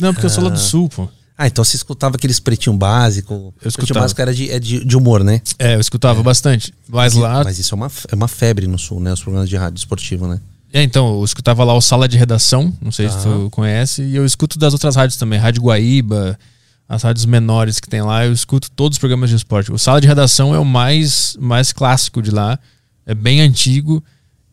Não, porque eu sou lá do sul, pô. Ah, então você escutava aqueles pretinho básico. Pretinho escutava. básico era de, é de, de humor, né? É, eu escutava bastante. Mas lá. Mas isso é uma, é uma febre no sul, né? Os programas de rádio esportivo, né? É, então, eu escutava lá o Sala de Redação, não sei se tu conhece, e eu escuto das outras rádios também, Rádio Guaíba, as rádios menores que tem lá, eu escuto todos os programas de esporte. O Sala de Redação é o mais, mais clássico de lá, é bem antigo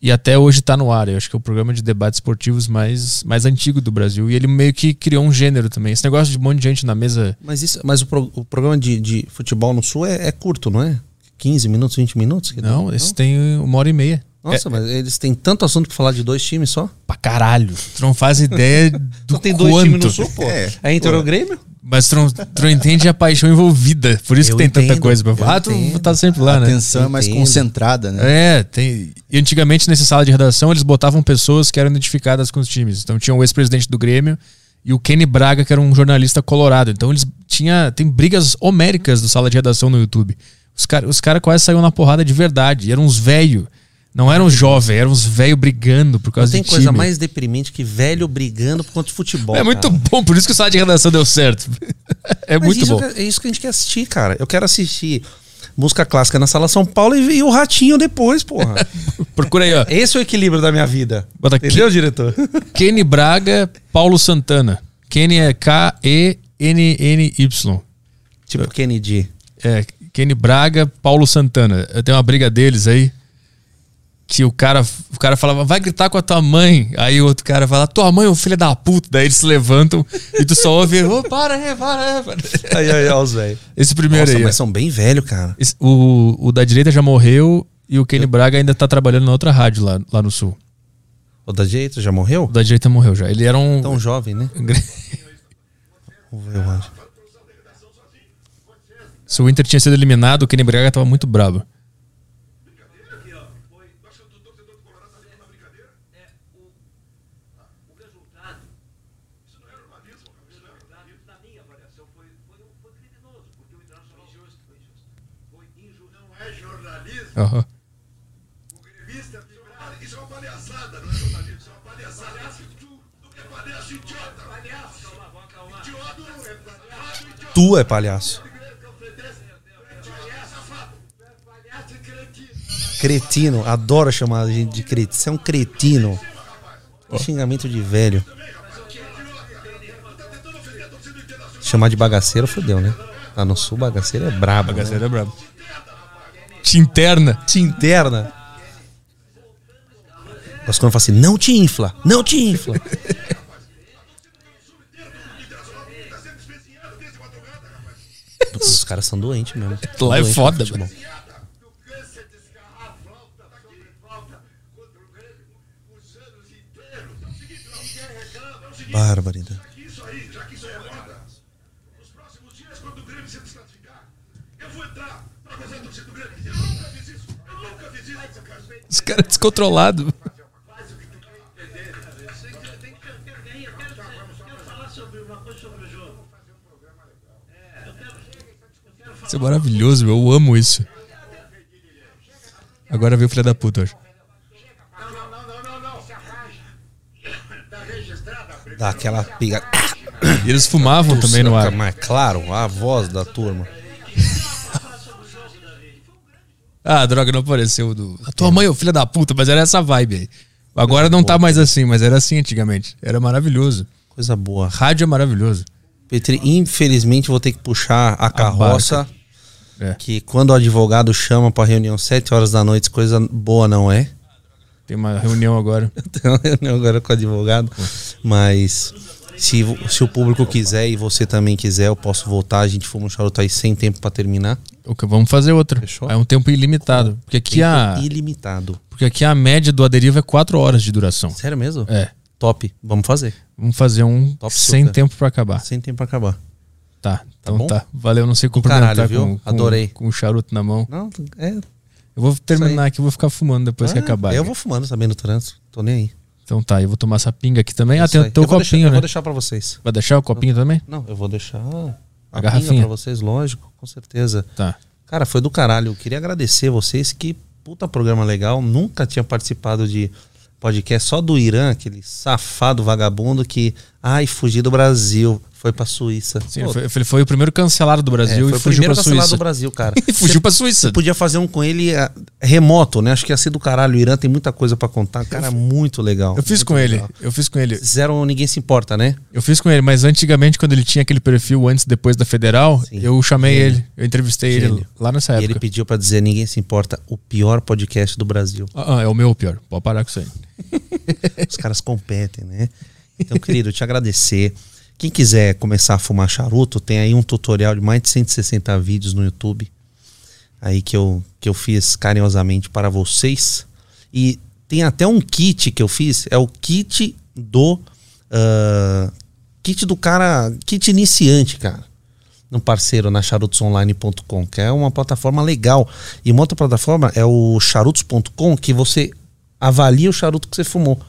e até hoje tá no ar. Eu acho que é o programa de debates esportivos mais, mais antigo do Brasil. E ele meio que criou um gênero também. Esse negócio de um monte de gente na mesa. Mas, isso, mas o, pro- o programa de, de futebol no sul é, é curto, não é? 15 minutos, 20 minutos? Não, dá? esse tem uma hora e meia. Nossa, É, mas eles têm tanto assunto pra falar de dois times só? pra caralho. Tu não faz ideia do tem dois quanto. times no sul, pô. É, É, Inter pô. ou Grêmio? Mas tu não, tu não entende a paixão envolvida. Por isso Eu que tem tanta entendo, coisa pra falar. Ah, tu entendo. tá sempre lá, A né? atenção é mais Entendo. concentrada, né? É, tem. E antigamente nessa sala de redação eles botavam pessoas que eram identificadas com os times. Então tinha o ex-presidente do Grêmio e o Kenny Braga, que era um jornalista colorado. Então eles tinha tem brigas homéricas do sala de redação no YouTube. Os caras os cara quase saíram na porrada de verdade. E eram uns velho. Não eram jovens, eram uns velho brigando por Não causa tem de coisa time. mais deprimente que velho brigando por conta de futebol. É muito cara. bom, por isso que o sala de redação deu certo. é Mas muito isso bom. que- é isso que a gente quer assistir, cara. Eu quero assistir música clássica na Sala São Paulo e, e o Ratinho depois, porra. Procura aí, ó. Esse é o equilíbrio da minha vida. Bota aqui. Entendeu, diretor? Kenny Braga, Paulo Santana. Kenny é K-E-N-N-Y. tipo Kennedy. É, Kenny Braga, Paulo Santana. Eu tenho uma briga deles aí. Que o cara, o cara falava, vai gritar com a tua mãe. Aí o outro cara fala, tua mãe é um filho da puta. Daí eles se levantam e tu só ouve, ô, para aí, para aí. para aí." Aí, ó, os velhos. Esse primeiro Nossa, aí. mas são bem velhos, cara. Esse- o, o da direita já morreu e o Kenny Braga ainda tá trabalhando na outra rádio lá, lá no sul. O da direita já morreu? O da direita morreu já. Ele era um. Tão jovem, né? Eu acho. Se o Inter tinha sido eliminado, o Kenny Braga tava muito bravo. é jornalismo, Aham. o gremista fica. Isso é uma palhaçada, não é jornalismo, isso é uma palhaçada. Palhaço, tu, tu é palhaço idiota. Palhaço. Idiota não é palhaço, idiota. Tu é palhaço. Cretino. Adoro chamar a gente de cretino. Você é um cretino. Xingamento de velho. Chamar de bagaceiro fodeu, né? Lá no sul, bagaceiro é brabo. né? Bagaceiro é brabo. Te interna. te interna. Mas quando fala assim, não te infla, não te infla. Os caras são doentes mesmo. São Lá é doentes foda, no futebol. mano. Câncer sobre o jogo. Isso é maravilhoso, meu. Eu amo isso. Agora veio o filho da puta briga. Dá aquela piga. E eles fumavam também no ar. Mas claro, a voz da turma. Ah, droga, não apareceu do. A tua mãe, ô filho da puta, mas era essa vibe aí. Agora não tá mais assim, mas era assim antigamente. Era maravilhoso. Coisa boa. Rádio é maravilhoso. Petri, infelizmente vou ter que puxar a carroça. É. Que quando o advogado chama pra reunião 7 horas da noite, coisa boa não é. Tem uma reunião agora. Tem uma reunião agora com o advogado. Mas se, se o público quiser e você também quiser, eu posso voltar. A gente fuma um charuto aí sem tempo pra terminar. O que- Vamos fazer outra. Fechou? É um tempo ilimitado. Porque aqui, Tempo a, ilimitado. porque aqui a média do aderivo é 4 horas de duração. Sério mesmo? É. Top. Vamos fazer. Vamos fazer um Top sem super. tempo pra acabar. Sem tempo pra acabar. Tá. Então bom? tá. Valeu, não sei cumprimentar caralho, viu? com, com, Adorei. com o charuto na mão. Não, é. Eu vou terminar aqui, eu vou ficar fumando depois que Ah, acabar. Eu aqui. vou fumando também no trânsito. Tô nem aí. Então tá, eu vou tomar essa pinga aqui também. ah, Isso tem aí. o teu vou deixar, copinho, eu né? vou deixar pra vocês. Vai deixar o copinho também? Não, eu vou deixar a, garrafinha. pra vocês, lógico, com certeza. Tá. Cara, foi do caralho. Eu queria agradecer vocês. Que puta programa legal. Nunca tinha participado de podcast só do Irã, aquele safado vagabundo que, ai, fugi do Brasil, foi pra Suíça. Sim, Pô, foi, ele foi o primeiro cancelado do é, Brasil foi e o fugiu primeiro pra cancelado Suíça. do Brasil, cara. E fugiu pra Suíça. Podia fazer um com ele ah, remoto, né? Acho que ia ser do caralho. O Irã tem muita coisa pra contar. Cara, muito legal. Eu fiz com ele. legal. Eu fiz com ele. Fizeram Ninguém Se Importa, né? Eu fiz com ele, mas antigamente, quando ele tinha aquele perfil antes e depois da Federal, Sim. eu chamei Gênio. ele. Eu entrevistei ele Gênio. lá nessa E época. ele pediu pra dizer Ninguém Se Importa, o pior podcast do Brasil. Ah, ah, é o meu pior. Pode parar com isso aí. Os caras competem, né? Então, querido, te agradecer. Quem quiser começar a fumar charuto, tem aí um tutorial de mais de 160 vídeos no YouTube. Aí que eu, que eu fiz carinhosamente para vocês. E tem até um kit que eu fiz. É o kit do. ah, kit do cara. Kit iniciante, cara. Um parceiro na charutosonline.com, que é uma plataforma legal. E uma outra plataforma é o charutos.com, que você avalia o charuto que você fumou.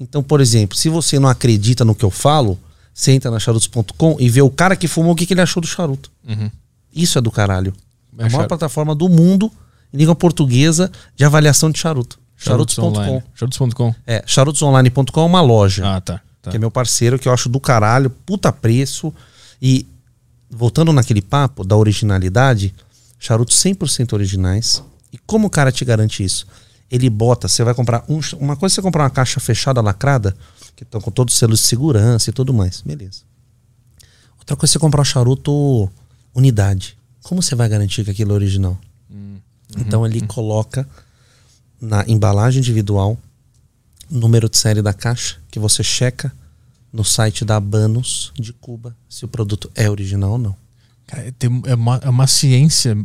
Então, por exemplo, se você não acredita no que eu falo, você entra na charutos.com e vê o cara que fumou o que, que ele achou do charuto. Isso é do caralho. É a maior plataforma do mundo, em língua portuguesa, de avaliação de charuto. Charutos.com. Charutos.com. É, charutosonline.com é uma loja Ah, tá. tá. que é meu parceiro, que eu acho do caralho, puta preço. E voltando naquele papo da originalidade, charutos 100% originais. E como o cara te garante isso? Ele bota, você vai comprar um, uma coisa é você comprar uma caixa fechada, lacrada, que estão com todos os selos de segurança e tudo mais, beleza. Outra coisa é você comprar um charuto unidade. Como você vai garantir que aquilo é original? Então ele coloca na embalagem individual número de série da caixa, que você checa no site da Banos de Cuba se o produto é original ou não. Cara, é, uma, é uma ciência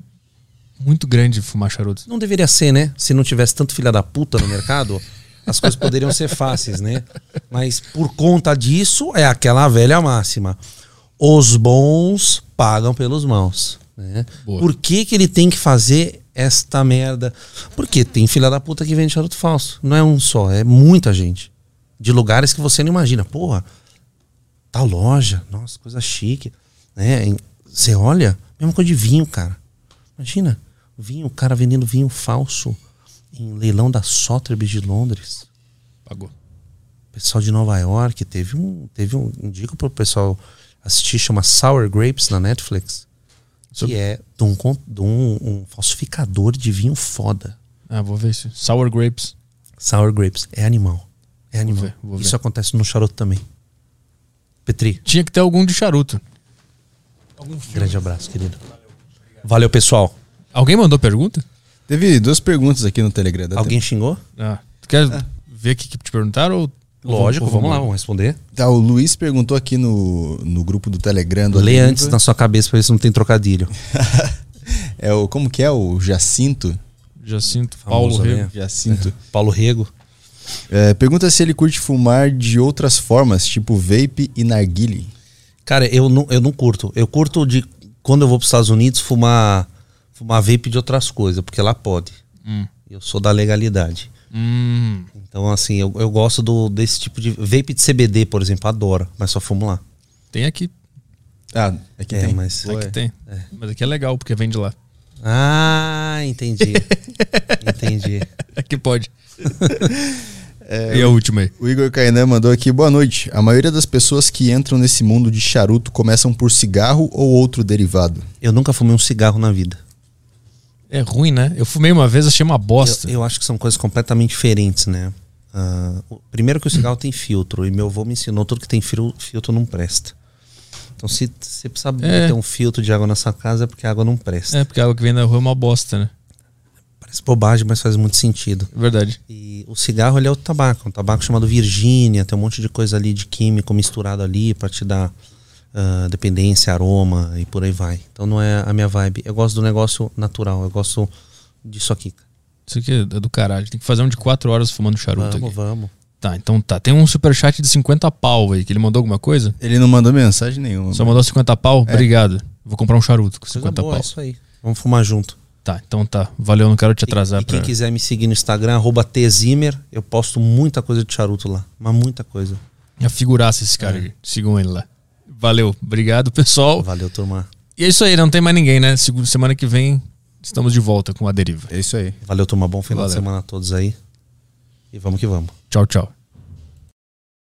muito grande fumar charuto. Não deveria ser, né? Se não tivesse tanto filha da puta no mercado, as coisas poderiam ser fáceis, né? Mas por conta disso, é aquela velha máxima. Os bons pagam pelos maus. Né? Boa. Por que, que ele tem que fazer esta merda? Porque tem filha da puta que vende charuto falso. Não é um só, é muita gente. De lugares que você não imagina. Porra, tal loja, nossa, coisa chique. Né? Você olha, mesma coisa de vinho, cara. Imagina, Vinho, o cara vendendo vinho falso em leilão da Sotheby's de Londres. Pagou. Pessoal de Nova York teve um, teve um, indico pro pessoal assistir, chama Sour Grapes na Netflix, Sobre- que é de um, de um, um falsificador de vinho foda. Ah, vou ver isso. Sour Grapes. Sour Grapes é animal, é animal. ver, vou ver. Isso acontece no charuto também. Petri, Tinha que ter algum de charuto. grande abraço, querido. Valeu, pessoal. Alguém mandou pergunta? Teve duas perguntas aqui no Telegram. Alguém xingou? Ah, tu quer ver o que, te perguntaram? Ou... Lógico, ou vamos lá, vamos responder. tempo? Tá, o Luiz perguntou aqui no, no grupo do Telegram do Lê antes na sua cabeça pra ver se não tem trocadilho. É o, como que é? O Jacinto? Jacinto, Paulo Famoso, Rego. né? Jacinto. Paulo Rego. É, pergunta se ele curte fumar de outras formas, tipo vape e narguile. Cara, eu não, eu não curto. Eu curto de quando eu vou para os Estados Unidos fumar fumar vape de outras coisas, porque lá pode. Hum. Eu sou da legalidade. Hum, Então, assim, eu, eu gosto do, desse tipo de. Vape de CBD, por exemplo, adoro, mas só fumo lá. tem aqui. Ah, aqui É, tem. mas- Ué. Aqui tem. Mas aqui é legal, porque vem de lá. Ah, entendi. entendi. Aqui pode. e a última aí. O Igor Kainan mandou aqui, boa noite. A maioria das pessoas que entram nesse mundo de charuto começam por cigarro ou outro derivado. Eu nunca fumei um cigarro na vida. É ruim, né? Eu fumei uma vez, achei uma bosta. Eu, eu acho que são coisas completamente diferentes, né? O- primeiro que o cigarro tem filtro, e meu avô me ensinou tudo que tem fil- filtro não presta. Então, se você precisa É. ter um filtro de água na sua casa, é porque a água não presta. É, porque a água que vem da rua é uma bosta, né? Parece bobagem, mas faz muito sentido. Verdade. E o cigarro ele é o tabaco, um tabaco chamado Virgínia, tem um monte de coisa ali de químico misturado ali pra te dar ah, dependência, aroma e por aí vai. Então não é a minha vibe. Eu gosto do negócio natural, eu gosto disso aqui. Isso aqui é do caralho. Tem que fazer um de 4 horas fumando charuto Vamos, aqui. vamos. Tá, então tá. Tem um superchat de 50 pau aí, que ele mandou alguma coisa? Ele não mandou mensagem nenhuma. Só mandou 50 pau? Obrigado. Vou comprar um charuto com Coisa 50 boa, é pau. isso aí. Vamos fumar junto. Tá, então tá. Valeu, não quero te E- atrasar E, quem pra... quiser me seguir no Instagram, arroba Tzimer, eu posto muita coisa de charuto lá. Mas muita coisa. A figuraça esse cara aqui. Sigam ele lá. Valeu. Obrigado, pessoal. Valeu, turma. E é isso aí, não tem mais ninguém, né? Semana que vem estamos de volta com a deriva. É isso aí. Valeu, turma. Bom final de Valeu. semana a todos aí. E vamos que vamos. Tchau, tchau.